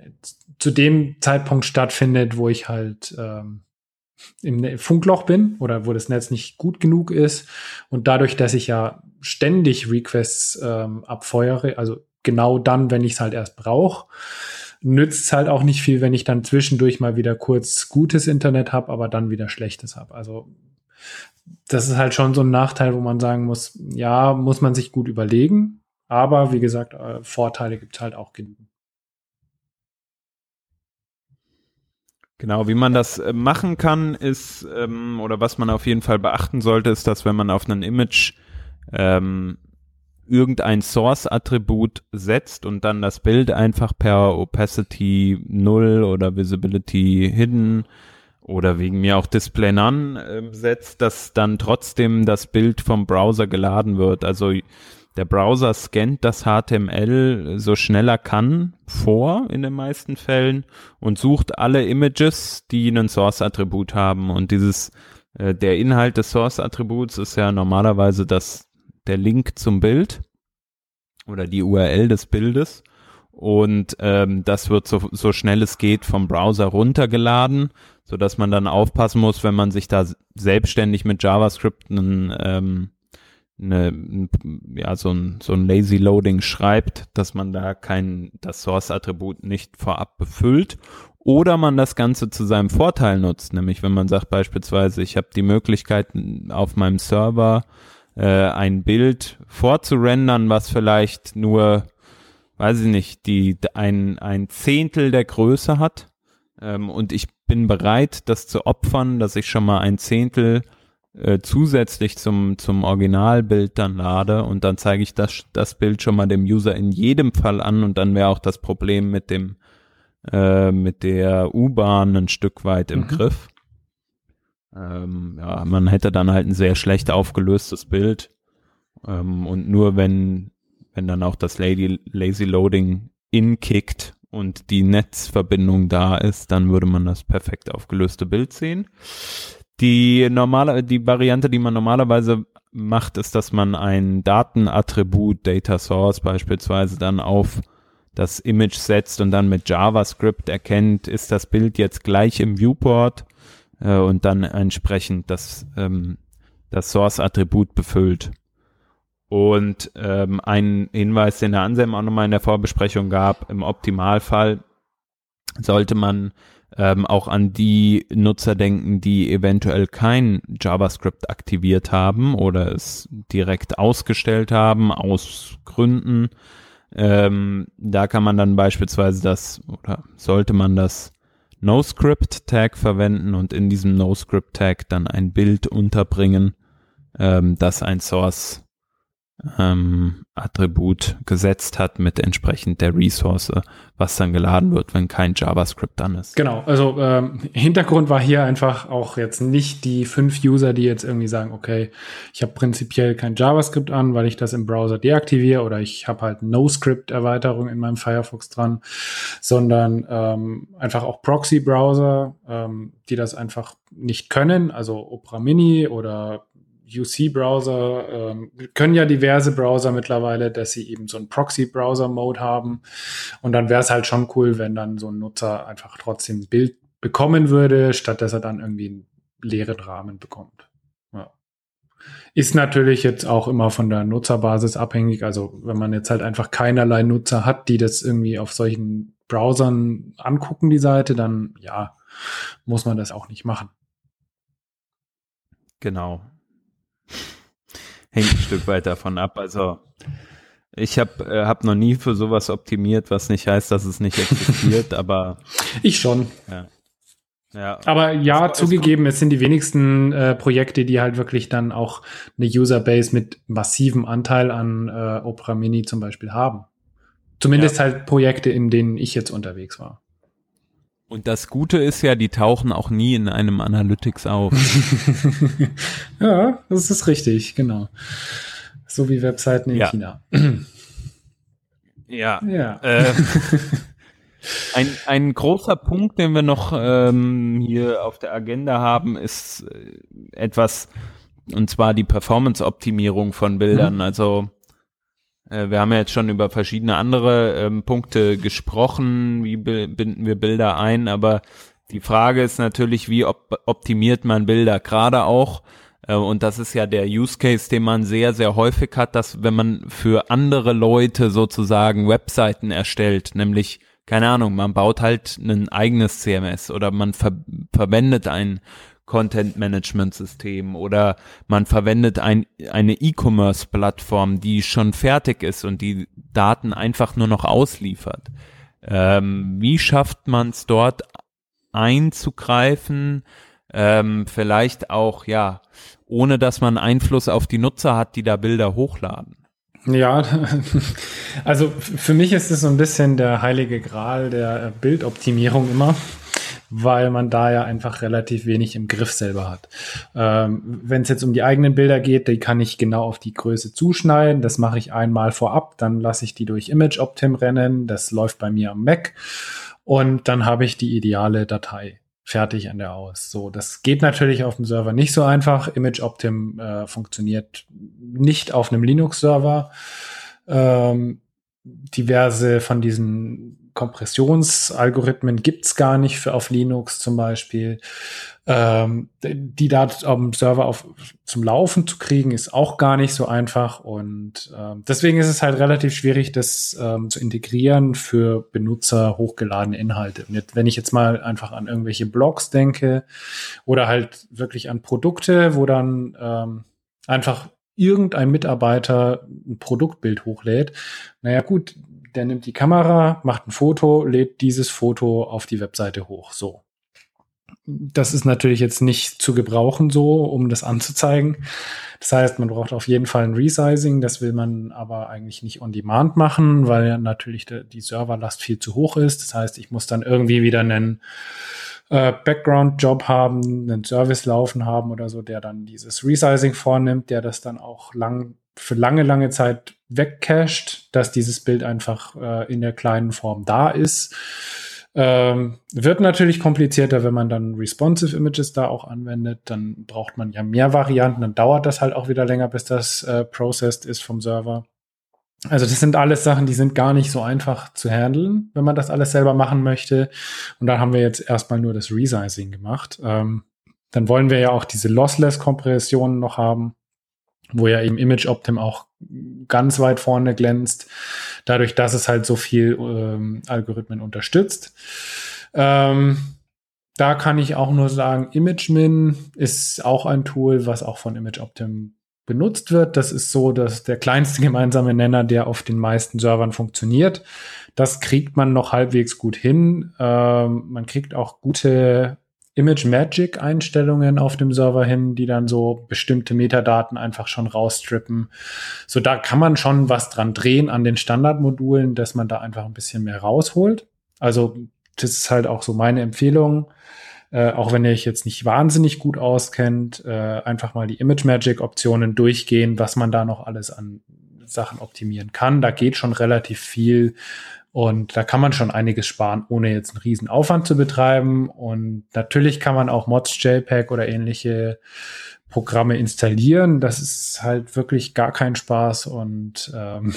zu dem Zeitpunkt stattfindet, wo ich halt ähm, im ne-, Funkloch bin oder wo das Netz nicht gut genug ist. Und dadurch, dass ich ja ständig Requests ähm, abfeuere, also genau dann, wenn ich es halt erst brauche, nützt es halt auch nicht viel, wenn ich dann zwischendurch mal wieder kurz gutes Internet habe, aber dann wieder schlechtes habe. Also das ist halt schon so ein Nachteil, wo man sagen muss, ja, muss man sich gut überlegen. Aber wie gesagt, äh, Vorteile gibt halt auch genügend. Genau, wie man das äh, machen kann, ist, ähm, oder was man auf jeden Fall beachten sollte, ist, dass wenn man auf ein Image ähm, irgendein Source-Attribut setzt und dann das Bild einfach per Opacity 0 oder Visibility Hidden oder wegen mir auch Display None äh, setzt, dass dann trotzdem das Bild vom Browser geladen wird. Also der Browser scannt das HTML so schnell er kann vor in den meisten Fällen und sucht alle Images, die einen Source-Attribut haben. Und dieses, äh, der Inhalt des Source-Attributs ist ja normalerweise das, der Link zum Bild oder die URL des Bildes. Und ähm, das wird so, so schnell es geht vom Browser runtergeladen, so dass man dann aufpassen muss, wenn man sich da selbstständig mit JavaScript einen ähm, eine, ja, so ein, so ein Lazy Loading schreibt, dass man da kein, das Source-Attribut nicht vorab befüllt oder man das Ganze zu seinem Vorteil nutzt, nämlich wenn man sagt beispielsweise, ich habe die Möglichkeit auf meinem Server äh, ein Bild vorzurendern, was vielleicht nur, weiß ich nicht, die ein, ein Zehntel der Größe hat ähm, und ich bin bereit, das zu opfern, dass ich schon mal ein Zehntel äh, zusätzlich zum, zum Originalbild dann lade und dann zeige ich das, das Bild schon mal dem User in jedem Fall an und dann wäre auch das Problem mit dem äh, mit der U-Bahn ein Stück weit im mhm. Griff. Ähm, ja, man hätte dann halt ein sehr schlecht aufgelöstes Bild ähm, und nur wenn wenn dann auch das Lady, Lazy Loading inkickt und die Netzverbindung da ist, dann würde man das perfekt aufgelöste Bild sehen. Die normale, die Variante, die man normalerweise macht, ist, dass man ein Datenattribut, Data Source beispielsweise, dann auf das Image setzt und dann mit JavaScript erkennt, ist das Bild jetzt gleich im Viewport äh, und dann entsprechend das, ähm, das Source-Attribut befüllt. Und ähm, ein Hinweis, den der Anselm auch nochmal in der Vorbesprechung gab, im Optimalfall sollte man ähm, auch an die Nutzer denken, die eventuell kein JavaScript aktiviert haben oder es direkt ausgestellt haben aus Gründen. Ähm, da kann man dann beispielsweise das oder sollte man das NoScript-Tag verwenden und in diesem NoScript-Tag dann ein Bild unterbringen, ähm, das ein Source ähm, Attribut gesetzt hat mit entsprechend der Ressource, was dann geladen wird, wenn kein JavaScript dann ist. Genau, also ähm, Hintergrund war hier einfach auch jetzt nicht die fünf User, die jetzt irgendwie sagen, okay, ich habe prinzipiell kein JavaScript an, weil ich das im Browser deaktiviere oder ich habe halt NoScript-Erweiterung in meinem Firefox dran, sondern ähm, einfach auch Proxy-Browser, ähm, die das einfach nicht können, also Opera Mini oder UC-Browser ähm, können ja diverse Browser mittlerweile, dass sie eben so einen Proxy-Browser-Mode haben. Und dann wäre es halt schon cool, wenn dann so ein Nutzer einfach trotzdem ein Bild bekommen würde, statt dass er dann irgendwie einen leeren Rahmen bekommt. Ja. Ist natürlich jetzt auch immer von der Nutzerbasis abhängig. Also wenn man jetzt halt einfach keinerlei Nutzer hat, die das irgendwie auf solchen Browsern angucken, die Seite, dann ja, muss man das auch nicht machen. Genau hängt ein Stück weit davon ab. Also ich habe äh, hab noch nie für sowas optimiert, was nicht heißt, dass es nicht existiert, <laughs> aber ich schon. Ja. Ja. Aber ja, es, zugegeben, es, es, sind die wenigsten äh, Projekte, die halt wirklich dann auch eine Userbase mit massivem Anteil an äh, Opera Mini zum Beispiel haben. Zumindest ja. halt Projekte, in denen ich jetzt unterwegs war. Und das Gute ist ja, die tauchen auch nie in einem Analytics auf. <laughs> ja, das ist richtig, genau. So wie Webseiten in ja. China. ja. ja. Äh, <laughs> ein, ein großer Punkt, den wir noch ähm, hier auf der Agenda haben, ist äh, etwas, und zwar die Performance-Optimierung von Bildern. Mhm. Also wir haben ja jetzt schon über verschiedene andere ähm, Punkte gesprochen, wie binden wir Bilder ein, aber die Frage ist natürlich, wie op optimiert man Bilder? Gerade auch, äh, und das ist ja der Use Case, den man sehr, sehr häufig hat, dass wenn man für andere Leute sozusagen Webseiten erstellt, nämlich keine Ahnung, man baut halt ein eigenes CMS oder man ver verwendet ein Content-Management-System oder man verwendet ein, eine E-Commerce-Plattform, die schon fertig ist und die Daten einfach nur noch ausliefert. Ähm, wie schafft man es dort einzugreifen? Ähm, vielleicht auch, ja, ohne dass man Einfluss auf die Nutzer hat, die da Bilder hochladen. Ja, <laughs> also für mich ist es so ein bisschen der heilige Gral der Bildoptimierung immer weil man da ja einfach relativ wenig im Griff selber hat. Ähm, Wenn es jetzt um die eigenen Bilder geht, die kann ich genau auf die Größe zuschneiden. Das mache ich einmal vorab, dann lasse ich die durch Image Optim rennen. Das läuft bei mir am Mac und dann habe ich die ideale Datei fertig an der aus. So, das geht natürlich auf dem Server nicht so einfach. Image Optim äh, funktioniert nicht auf einem Linux-Server. Ähm, diverse von diesen Kompressionsalgorithmen gibt's gar nicht für auf Linux zum Beispiel. Ähm, die da am Server auf, zum Laufen zu kriegen, ist auch gar nicht so einfach. Und ähm, deswegen ist es halt relativ schwierig, das ähm, zu integrieren für Benutzer hochgeladene Inhalte. Und jetzt, wenn ich jetzt mal einfach an irgendwelche Blogs denke oder halt wirklich an Produkte, wo dann ähm, einfach irgendein Mitarbeiter ein Produktbild hochlädt, naja gut, der nimmt die Kamera, macht ein Foto, lädt dieses Foto auf die Webseite hoch. So. Das ist natürlich jetzt nicht zu gebrauchen so, um das anzuzeigen. Das heißt, man braucht auf jeden Fall ein Resizing. Das will man aber eigentlich nicht on demand machen, weil natürlich die Serverlast viel zu hoch ist. Das heißt, ich muss dann irgendwie wieder einen äh, Background-Job haben, einen Service laufen haben oder so, der dann dieses Resizing vornimmt, der das dann auch lang für lange, lange Zeit wegcached, dass dieses Bild einfach äh, in der kleinen Form da ist. Ähm, wird natürlich komplizierter, wenn man dann responsive Images da auch anwendet. Dann braucht man ja mehr Varianten, dann dauert das halt auch wieder länger, bis das äh, processed ist vom Server. Also das sind alles Sachen, die sind gar nicht so einfach zu handeln, wenn man das alles selber machen möchte. Und dann haben wir jetzt erstmal nur das Resizing gemacht. Ähm, dann wollen wir ja auch diese Lossless-Kompressionen noch haben wo ja eben Image Optim auch ganz weit vorne glänzt, dadurch, dass es halt so viel ähm, Algorithmen unterstützt. Ähm, da kann ich auch nur sagen, ImageMin ist auch ein Tool, was auch von ImageOptim benutzt wird. Das ist so, dass der kleinste <laughs> gemeinsame Nenner, der auf den meisten Servern funktioniert. Das kriegt man noch halbwegs gut hin. Ähm, man kriegt auch gute Image Magic Einstellungen auf dem Server hin, die dann so bestimmte Metadaten einfach schon rausstrippen. So da kann man schon was dran drehen an den Standardmodulen, dass man da einfach ein bisschen mehr rausholt. Also das ist halt auch so meine Empfehlung. Äh, auch wenn ihr euch jetzt nicht wahnsinnig gut auskennt, äh, einfach mal die Image Magic Optionen durchgehen, was man da noch alles an Sachen optimieren kann. Da geht schon relativ viel. Und da kann man schon einiges sparen, ohne jetzt einen riesen Aufwand zu betreiben. Und natürlich kann man auch Mods JPEG oder ähnliche Programme installieren. Das ist halt wirklich gar kein Spaß und ähm,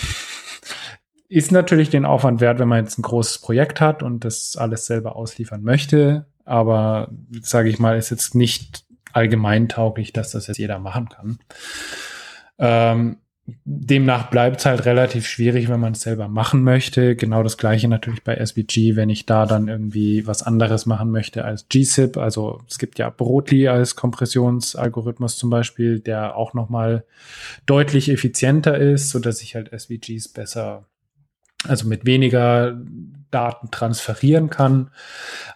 <laughs> ist natürlich den Aufwand wert, wenn man jetzt ein großes Projekt hat und das alles selber ausliefern möchte. Aber sage ich mal, ist jetzt nicht allgemein tauglich, dass das jetzt jeder machen kann. Ähm, demnach bleibt es halt relativ schwierig, wenn man es selber machen möchte. Genau das gleiche natürlich bei SVG, wenn ich da dann irgendwie was anderes machen möchte als GZIP. Also es gibt ja Brotli als Kompressionsalgorithmus zum Beispiel, der auch nochmal deutlich effizienter ist, so dass ich halt SVGs besser, also mit weniger Daten transferieren kann.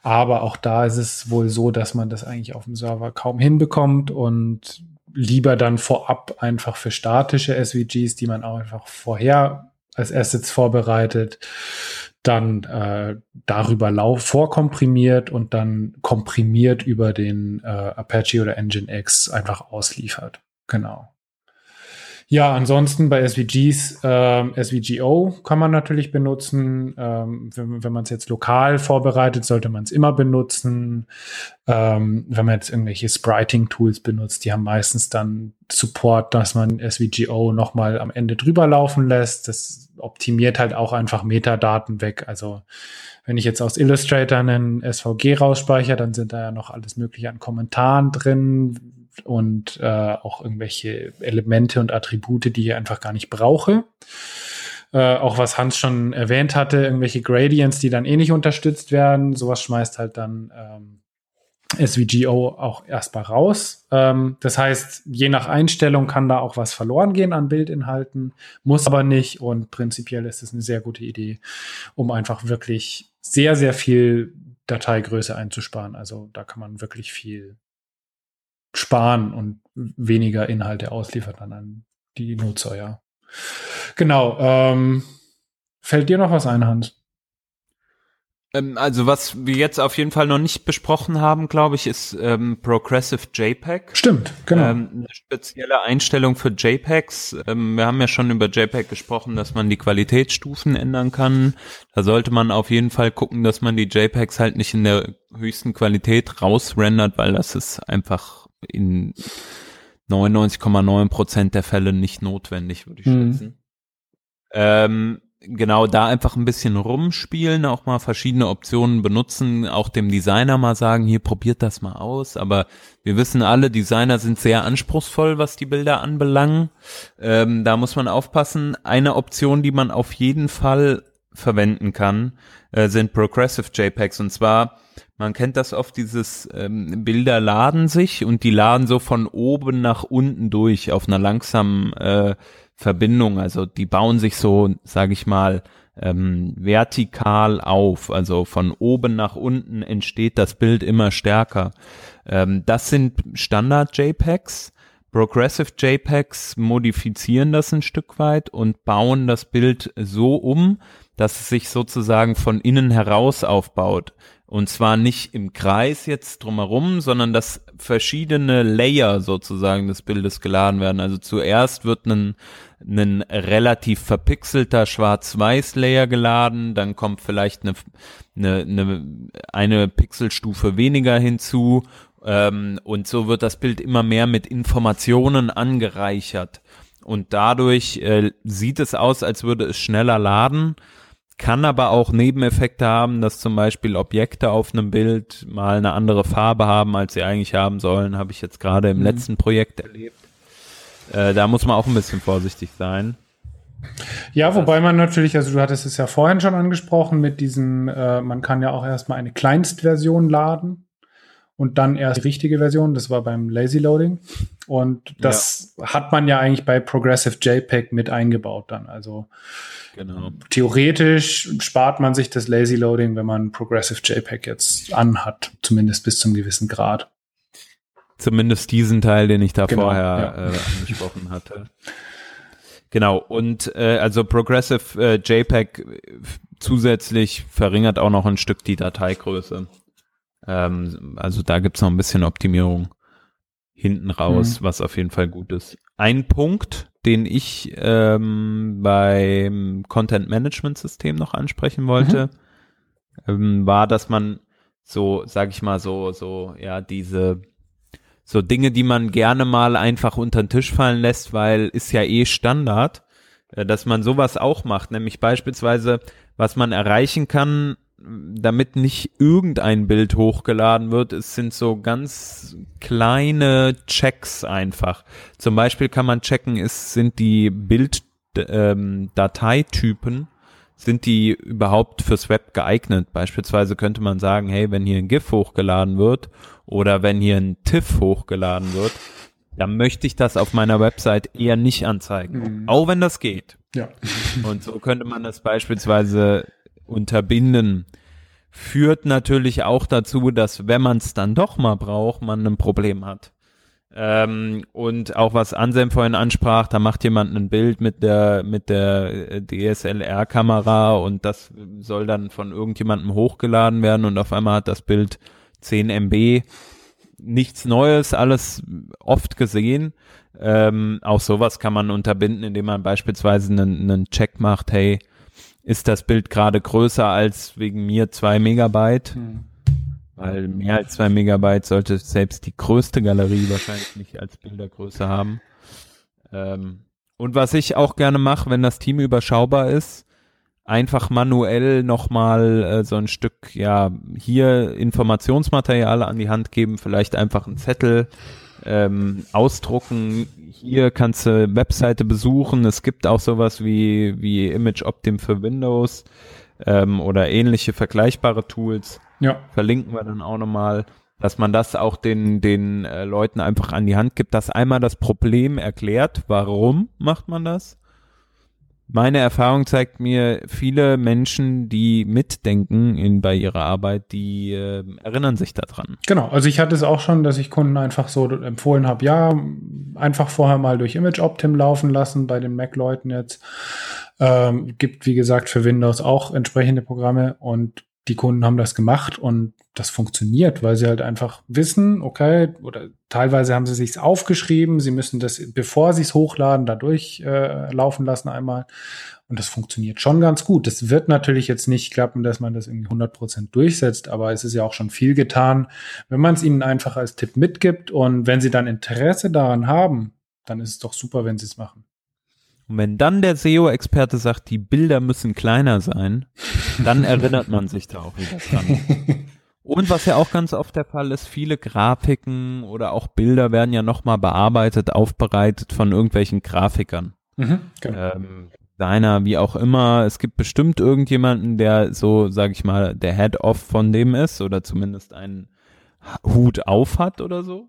Aber auch da ist es wohl so, dass man das eigentlich auf dem Server kaum hinbekommt und lieber dann vorab einfach für statische SVGs, die man auch einfach vorher als Assets vorbereitet, dann äh, darüber lauf vorkomprimiert und dann komprimiert über den äh, Apache oder Nginx einfach ausliefert. Genau. Ja, ansonsten bei SVGs, ähm, SVGO kann man natürlich benutzen. Ähm, wenn, wenn man es jetzt lokal vorbereitet, sollte man es immer benutzen. Ähm, wenn man jetzt irgendwelche Spriting-Tools benutzt, die haben meistens dann Support, dass man SVGO nochmal am Ende drüber laufen lässt. Das optimiert halt auch einfach Metadaten weg. Also wenn ich jetzt aus Illustrator einen SVG rausspeichere, dann sind da ja noch alles mögliche an Kommentaren drin, und äh, auch irgendwelche Elemente und Attribute, die ich einfach gar nicht brauche. Äh, auch was Hans schon erwähnt hatte, irgendwelche Gradients, die dann eh nicht unterstützt werden. Sowas schmeißt halt dann ähm, SVGO auch erstmal raus. Ähm, das heißt, je nach Einstellung kann da auch was verloren gehen an Bildinhalten, muss aber nicht und prinzipiell ist es eine sehr gute Idee, um einfach wirklich sehr, sehr viel Dateigröße einzusparen. Also da kann man wirklich viel sparen und weniger Inhalte ausliefern dann an die Nutzer, ja. Genau. Ähm, fällt dir noch was ein, Hans? Ähm, also was wir jetzt auf jeden Fall noch nicht besprochen haben, glaube ich, ist ähm, Progressive JPEG. Stimmt, genau. Ähm, eine spezielle Einstellung für JPEGs. Ähm, wir haben ja schon über JPEG gesprochen, dass man die Qualitätsstufen ändern kann. Da sollte man auf jeden Fall gucken, dass man die JPEGs halt nicht in der höchsten Qualität rausrendert, weil das ist einfach in 99,9 Prozent der Fälle nicht notwendig, würde ich mhm. schätzen. Ähm, genau da einfach ein bisschen rumspielen, auch mal verschiedene Optionen benutzen, auch dem Designer mal sagen, hier probiert das mal aus. Aber wir wissen alle, Designer sind sehr anspruchsvoll, was die Bilder anbelangen. Ähm, da muss man aufpassen. Eine Option, die man auf jeden Fall verwenden kann, äh, sind Progressive JPEGs. Und zwar man kennt das oft, dieses ähm, Bilder laden sich und die laden so von oben nach unten durch auf einer langsamen äh, Verbindung. Also die bauen sich so, sage ich mal, ähm, vertikal auf. Also von oben nach unten entsteht das Bild immer stärker. Ähm, das sind Standard-JPEGs. Progressive JPEGs modifizieren das ein Stück weit und bauen das Bild so um, dass es sich sozusagen von innen heraus aufbaut. Und zwar nicht im Kreis jetzt drumherum, sondern dass verschiedene Layer sozusagen des Bildes geladen werden. Also zuerst wird ein, ein relativ verpixelter Schwarz-Weiß-Layer geladen, dann kommt vielleicht eine, eine, eine, eine Pixelstufe weniger hinzu ähm, und so wird das Bild immer mehr mit Informationen angereichert. Und dadurch äh, sieht es aus, als würde es schneller laden kann aber auch Nebeneffekte haben, dass zum Beispiel Objekte auf einem Bild mal eine andere Farbe haben, als sie eigentlich haben sollen. Habe ich jetzt gerade im mhm. letzten Projekt erlebt. Äh, da muss man auch ein bisschen vorsichtig sein. Ja, wobei man natürlich, also du hattest es ja vorhin schon angesprochen mit diesem, äh, man kann ja auch erstmal eine Kleinstversion laden und dann erst die richtige Version. Das war beim Lazy Loading. Und das ja. hat man ja eigentlich bei Progressive JPEG mit eingebaut dann. Also genau. theoretisch spart man sich das Lazy Loading, wenn man Progressive JPEG jetzt anhat, zumindest bis zum gewissen Grad. Zumindest diesen Teil, den ich da genau, vorher ja. äh, angesprochen hatte. Genau, und äh, also Progressive äh, JPEG zusätzlich verringert auch noch ein Stück die Dateigröße. Ähm, also da gibt's noch ein bisschen Optimierung hinten raus, mhm. was auf jeden Fall gut ist. Ein Punkt, den ich ähm, beim Content Management System noch ansprechen wollte, mhm. ähm, war, dass man so, sag ich mal, so, so, ja, diese so Dinge, die man gerne mal einfach unter den Tisch fallen lässt, weil ist ja eh Standard, äh, dass man sowas auch macht, nämlich beispielsweise, was man erreichen kann, damit nicht irgendein Bild hochgeladen wird, es sind so ganz kleine Checks einfach. Zum Beispiel kann man checken, es sind die Bilddateitypen, ähm, sind die überhaupt fürs Web geeignet? Beispielsweise könnte man sagen, hey, wenn hier ein GIF hochgeladen wird oder wenn hier ein TIFF hochgeladen wird, dann möchte ich das auf meiner Website eher nicht anzeigen. Mhm. Auch wenn das geht. Ja. Und so könnte man das beispielsweise unterbinden. Führt natürlich auch dazu, dass wenn man es dann doch mal braucht, man ein Problem hat. Ähm, und auch was Anselm vorhin ansprach, da macht jemand ein Bild mit der mit der äh, DSLR-Kamera und das soll dann von irgendjemandem hochgeladen werden und auf einmal hat das Bild 10 MB. Nichts Neues, alles oft gesehen. Ähm, auch sowas kann man unterbinden, indem man beispielsweise einen, einen Check macht, hey, ist das Bild gerade größer als wegen mir zwei Megabyte? Hm. Weil mehr als zwei Megabyte sollte selbst die größte Galerie wahrscheinlich nicht als Bildergröße haben. Ähm, und was ich auch gerne mache, wenn das Team überschaubar ist, einfach manuell nochmal äh, so ein Stück, ja, hier Informationsmaterial an die Hand geben, vielleicht einfach einen Zettel ähm, ausdrucken. Hier kannst du Webseite besuchen. Es gibt auch sowas wie, wie Image Optim für Windows ähm, oder ähnliche vergleichbare Tools. Ja. Verlinken wir dann auch nochmal, dass man das auch den, den äh, Leuten einfach an die Hand gibt, dass einmal das Problem erklärt, warum macht man das meine Erfahrung zeigt mir, viele Menschen, die mitdenken in, bei ihrer Arbeit, die äh, erinnern sich daran. Genau, also ich hatte es auch schon, dass ich Kunden einfach so empfohlen habe, ja, einfach vorher mal durch Image Optim laufen lassen bei den Mac-Leuten jetzt. Ähm, gibt, wie gesagt, für Windows auch entsprechende Programme und die Kunden haben das gemacht und das funktioniert, weil sie halt einfach wissen, okay, oder teilweise haben sie sich's aufgeschrieben, sie müssen das, bevor sie es hochladen, da durchlaufen äh, lassen einmal. Und das funktioniert schon ganz gut. Das wird natürlich jetzt nicht klappen, dass man das irgendwie 100 Prozent durchsetzt, aber es ist ja auch schon viel getan, wenn man es ihnen einfach als Tipp mitgibt und wenn sie dann Interesse daran haben, dann ist es doch super, wenn sie es machen. Und wenn dann der SEO-Experte sagt, die Bilder müssen kleiner sein, dann erinnert man sich da auch wieder dran. <laughs> Und was ja auch ganz oft der Fall ist, viele Grafiken oder auch Bilder werden ja nochmal bearbeitet, aufbereitet von irgendwelchen Grafikern. Mhm, genau. ähm, Deiner, wie auch immer. Es gibt bestimmt irgendjemanden, der so, sag ich mal, der Head-Off von dem ist oder zumindest einen Hut auf hat oder so.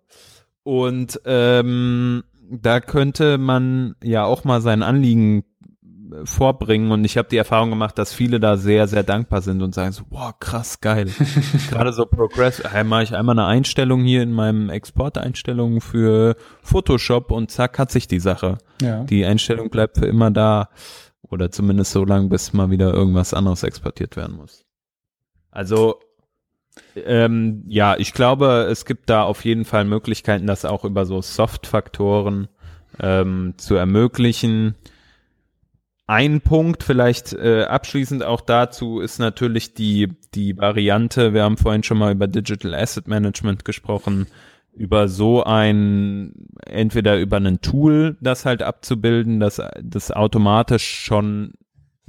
Und ähm, da könnte man ja auch mal sein Anliegen äh, vorbringen und ich habe die Erfahrung gemacht, dass viele da sehr, sehr dankbar sind und sagen so, wow, krass, geil. <laughs> Gerade so Progress, hey, mache ich einmal eine Einstellung hier in meinem Exporteinstellungen für Photoshop und zack, hat sich die Sache. Ja. Die Einstellung bleibt für immer da oder zumindest so lange, bis mal wieder irgendwas anderes exportiert werden muss. Also ähm, ja, ich glaube, es gibt da auf jeden Fall Möglichkeiten, das auch über so Soft-Faktoren ähm, zu ermöglichen. Ein Punkt vielleicht äh, abschließend auch dazu ist natürlich die, die Variante, wir haben vorhin schon mal über Digital Asset Management gesprochen, über so ein, entweder über ein Tool das halt abzubilden, dass das automatisch schon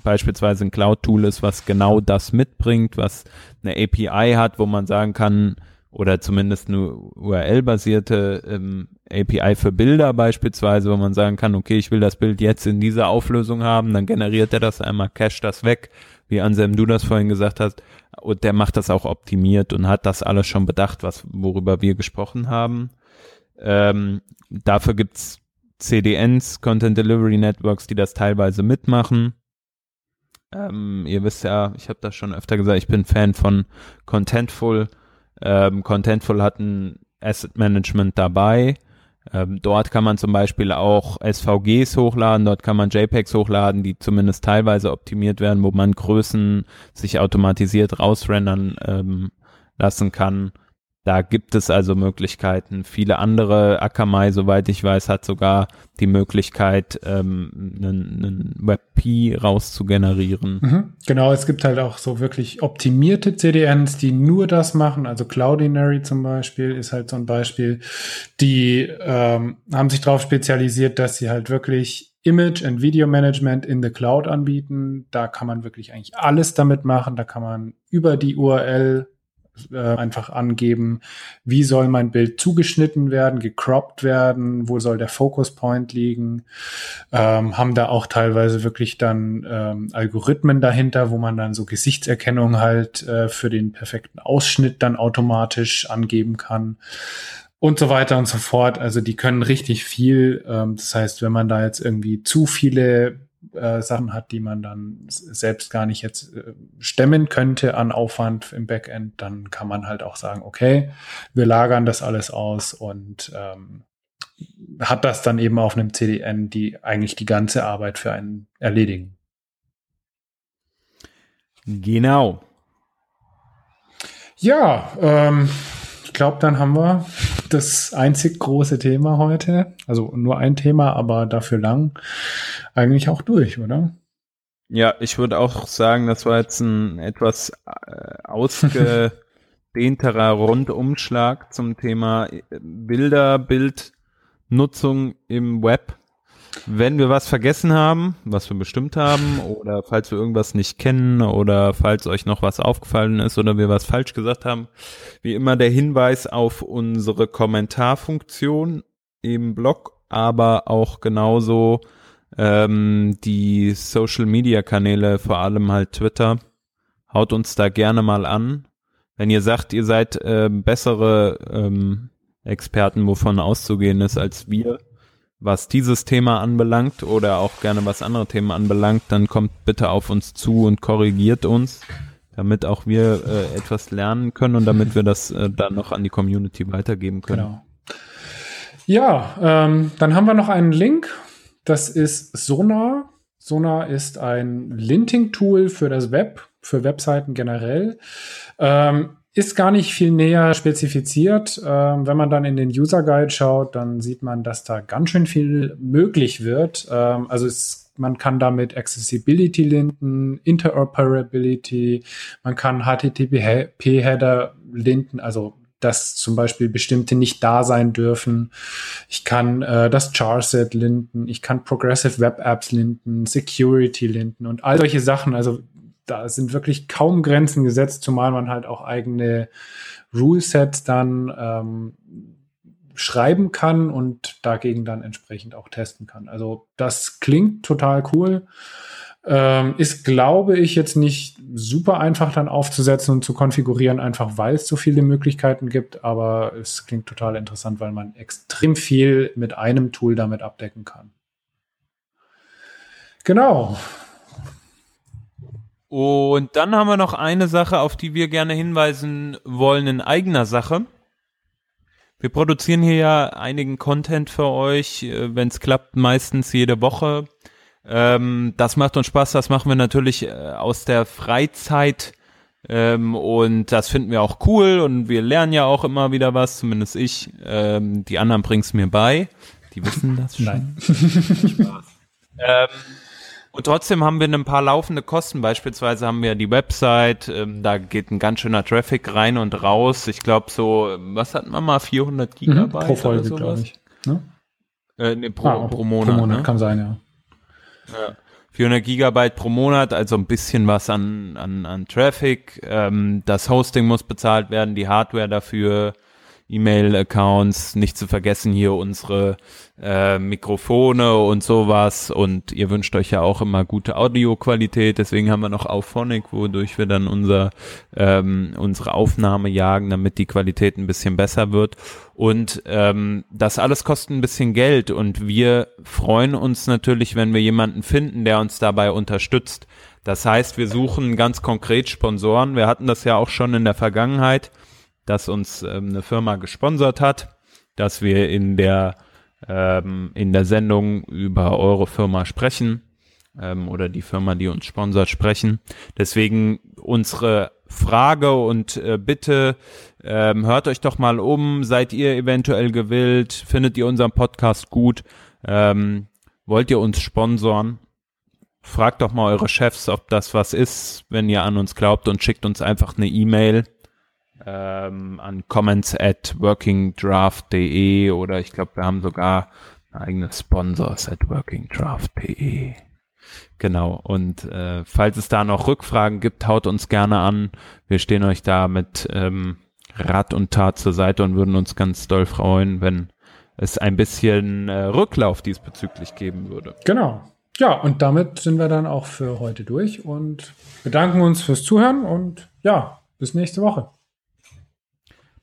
beispielsweise ein Cloud-Tool ist, was genau das mitbringt, was eine API hat, wo man sagen kann, oder zumindest eine URL-basierte ähm, API für Bilder beispielsweise, wo man sagen kann, okay, ich will das Bild jetzt in dieser Auflösung haben, dann generiert er das einmal, cache das weg, wie Anselm du das vorhin gesagt hast, und der macht das auch optimiert und hat das alles schon bedacht, was worüber wir gesprochen haben. Ähm, dafür gibt's CDNs, Content Delivery Networks, die das teilweise mitmachen. Ähm, ihr wisst ja, ich habe das schon öfter gesagt, ich bin Fan von Contentful. Ähm, Contentful hat ein Asset Management dabei. Ähm, dort kann man zum Beispiel auch SVGs hochladen, dort kann man JPEGs hochladen, die zumindest teilweise optimiert werden, wo man Größen sich automatisiert rausrendern ähm, lassen kann. Da gibt es also Möglichkeiten. Viele andere, Akamai, soweit ich weiß, hat sogar die Möglichkeit, ähm, einen, einen WebP rauszugenerieren. Mhm, genau, es gibt halt auch so wirklich optimierte CDNs, die nur das machen. Also Cloudinary zum Beispiel ist halt so ein Beispiel. Die ähm, haben sich darauf spezialisiert, dass sie halt wirklich Image and Video Management in the Cloud anbieten. Da kann man wirklich eigentlich alles damit machen. Da kann man über die URL äh, einfach angeben, wie soll mein Bild zugeschnitten werden, gecroppt werden, wo soll der Focus Point liegen, ähm, haben da auch teilweise wirklich dann ähm, Algorithmen dahinter, wo man dann so Gesichtserkennung halt äh, für den perfekten Ausschnitt dann automatisch angeben kann und so weiter und so fort. Also die können richtig viel. Ähm, das heißt, wenn man da jetzt irgendwie zu viele äh, Sachen hat, die man dann selbst gar nicht jetzt äh, stemmen könnte an Aufwand im Backend, dann kann man halt auch sagen, okay, wir lagern das alles aus und ähm, hat das dann eben auf einem CDN, die eigentlich die ganze Arbeit für einen erledigen. Genau. Ja, ähm, ich glaube, dann haben wir das einzig große Thema heute. Also nur ein Thema, aber dafür lang. Eigentlich auch durch, oder? Ja, ich würde auch sagen, das war jetzt ein etwas äh, ausgedehnterer <laughs> Rundumschlag zum Thema Bilder, Bildnutzung im Web. Wenn wir was vergessen haben, was wir bestimmt haben, oder falls wir irgendwas nicht kennen, oder falls euch noch was aufgefallen ist oder wir was falsch gesagt haben, wie immer der Hinweis auf unsere Kommentarfunktion im Blog, aber auch genauso ähm, die Social Media Kanäle, vor allem halt Twitter. Haut uns da gerne mal an. Wenn ihr sagt, ihr seid äh, bessere ähm, Experten, wovon auszugehen ist als wir, was dieses Thema anbelangt oder auch gerne was andere Themen anbelangt, dann kommt bitte auf uns zu und korrigiert uns, damit auch wir äh, etwas lernen können und damit wir das äh, dann noch an die Community weitergeben können. Genau. Ja, ähm, dann haben wir noch einen Link. Das ist Sonar. Sonar ist ein Linting-Tool für das Web, für Webseiten generell. Ähm, ist gar nicht viel näher spezifiziert. Ähm, wenn man dann in den User Guide schaut, dann sieht man, dass da ganz schön viel möglich wird. Ähm, also es, man kann damit Accessibility linten, Interoperability, man kann HTTP-Header linten, also dass zum Beispiel bestimmte nicht da sein dürfen. Ich kann äh, das Charset linten, ich kann Progressive Web Apps linten, Security linten und all solche Sachen. Also da sind wirklich kaum Grenzen gesetzt, zumal man halt auch eigene Rulesets dann ähm, schreiben kann und dagegen dann entsprechend auch testen kann. Also das klingt total cool. Ähm, ist, glaube ich, jetzt nicht super einfach dann aufzusetzen und zu konfigurieren, einfach weil es so viele Möglichkeiten gibt, aber es klingt total interessant, weil man extrem viel mit einem Tool damit abdecken kann. Genau. Und dann haben wir noch eine Sache, auf die wir gerne hinweisen wollen in eigener Sache. Wir produzieren hier ja einigen Content für euch, äh, wenn es klappt, meistens jede Woche. Ähm, das macht uns Spaß, das machen wir natürlich äh, aus der Freizeit ähm, und das finden wir auch cool und wir lernen ja auch immer wieder was, zumindest ich. Ähm, die anderen bringen es mir bei. Die wissen das schon. <laughs> Nein. Spaß. Und trotzdem haben wir ein paar laufende Kosten. Beispielsweise haben wir die Website, ähm, da geht ein ganz schöner Traffic rein und raus. Ich glaube so, was hatten wir mal, 400 Gigabyte mhm, pro Folge, glaube ich. Ne? Äh, nee, pro, ah, pro Monat. Pro Monat ne? kann sein, ja. ja. 400 Gigabyte pro Monat, also ein bisschen was an, an, an Traffic. Ähm, das Hosting muss bezahlt werden, die Hardware dafür. E-Mail-Accounts, nicht zu vergessen hier unsere äh, Mikrofone und sowas. Und ihr wünscht euch ja auch immer gute Audioqualität, deswegen haben wir noch Auphonic, wodurch wir dann unser, ähm, unsere Aufnahme jagen, damit die Qualität ein bisschen besser wird. Und ähm, das alles kostet ein bisschen Geld. Und wir freuen uns natürlich, wenn wir jemanden finden, der uns dabei unterstützt. Das heißt, wir suchen ganz konkret Sponsoren. Wir hatten das ja auch schon in der Vergangenheit dass uns ähm, eine Firma gesponsert hat, dass wir in der ähm, in der Sendung über eure Firma sprechen ähm, oder die Firma, die uns sponsert, sprechen. Deswegen unsere Frage und äh, Bitte, ähm, hört euch doch mal um, seid ihr eventuell gewillt, findet ihr unseren Podcast gut, ähm, wollt ihr uns sponsoren? Fragt doch mal eure Chefs, ob das was ist, wenn ihr an uns glaubt und schickt uns einfach eine E-Mail ähm, an comments at workingdraft.de oder ich glaube, wir haben sogar eigene Sponsors at workingdraft.de. Genau. Und äh, falls es da noch Rückfragen gibt, haut uns gerne an. Wir stehen euch da mit ähm, Rat und Tat zur Seite und würden uns ganz doll freuen, wenn es ein bisschen äh, Rücklauf diesbezüglich geben würde. Genau. Ja, und damit sind wir dann auch für heute durch und bedanken uns fürs Zuhören und ja, bis nächste Woche.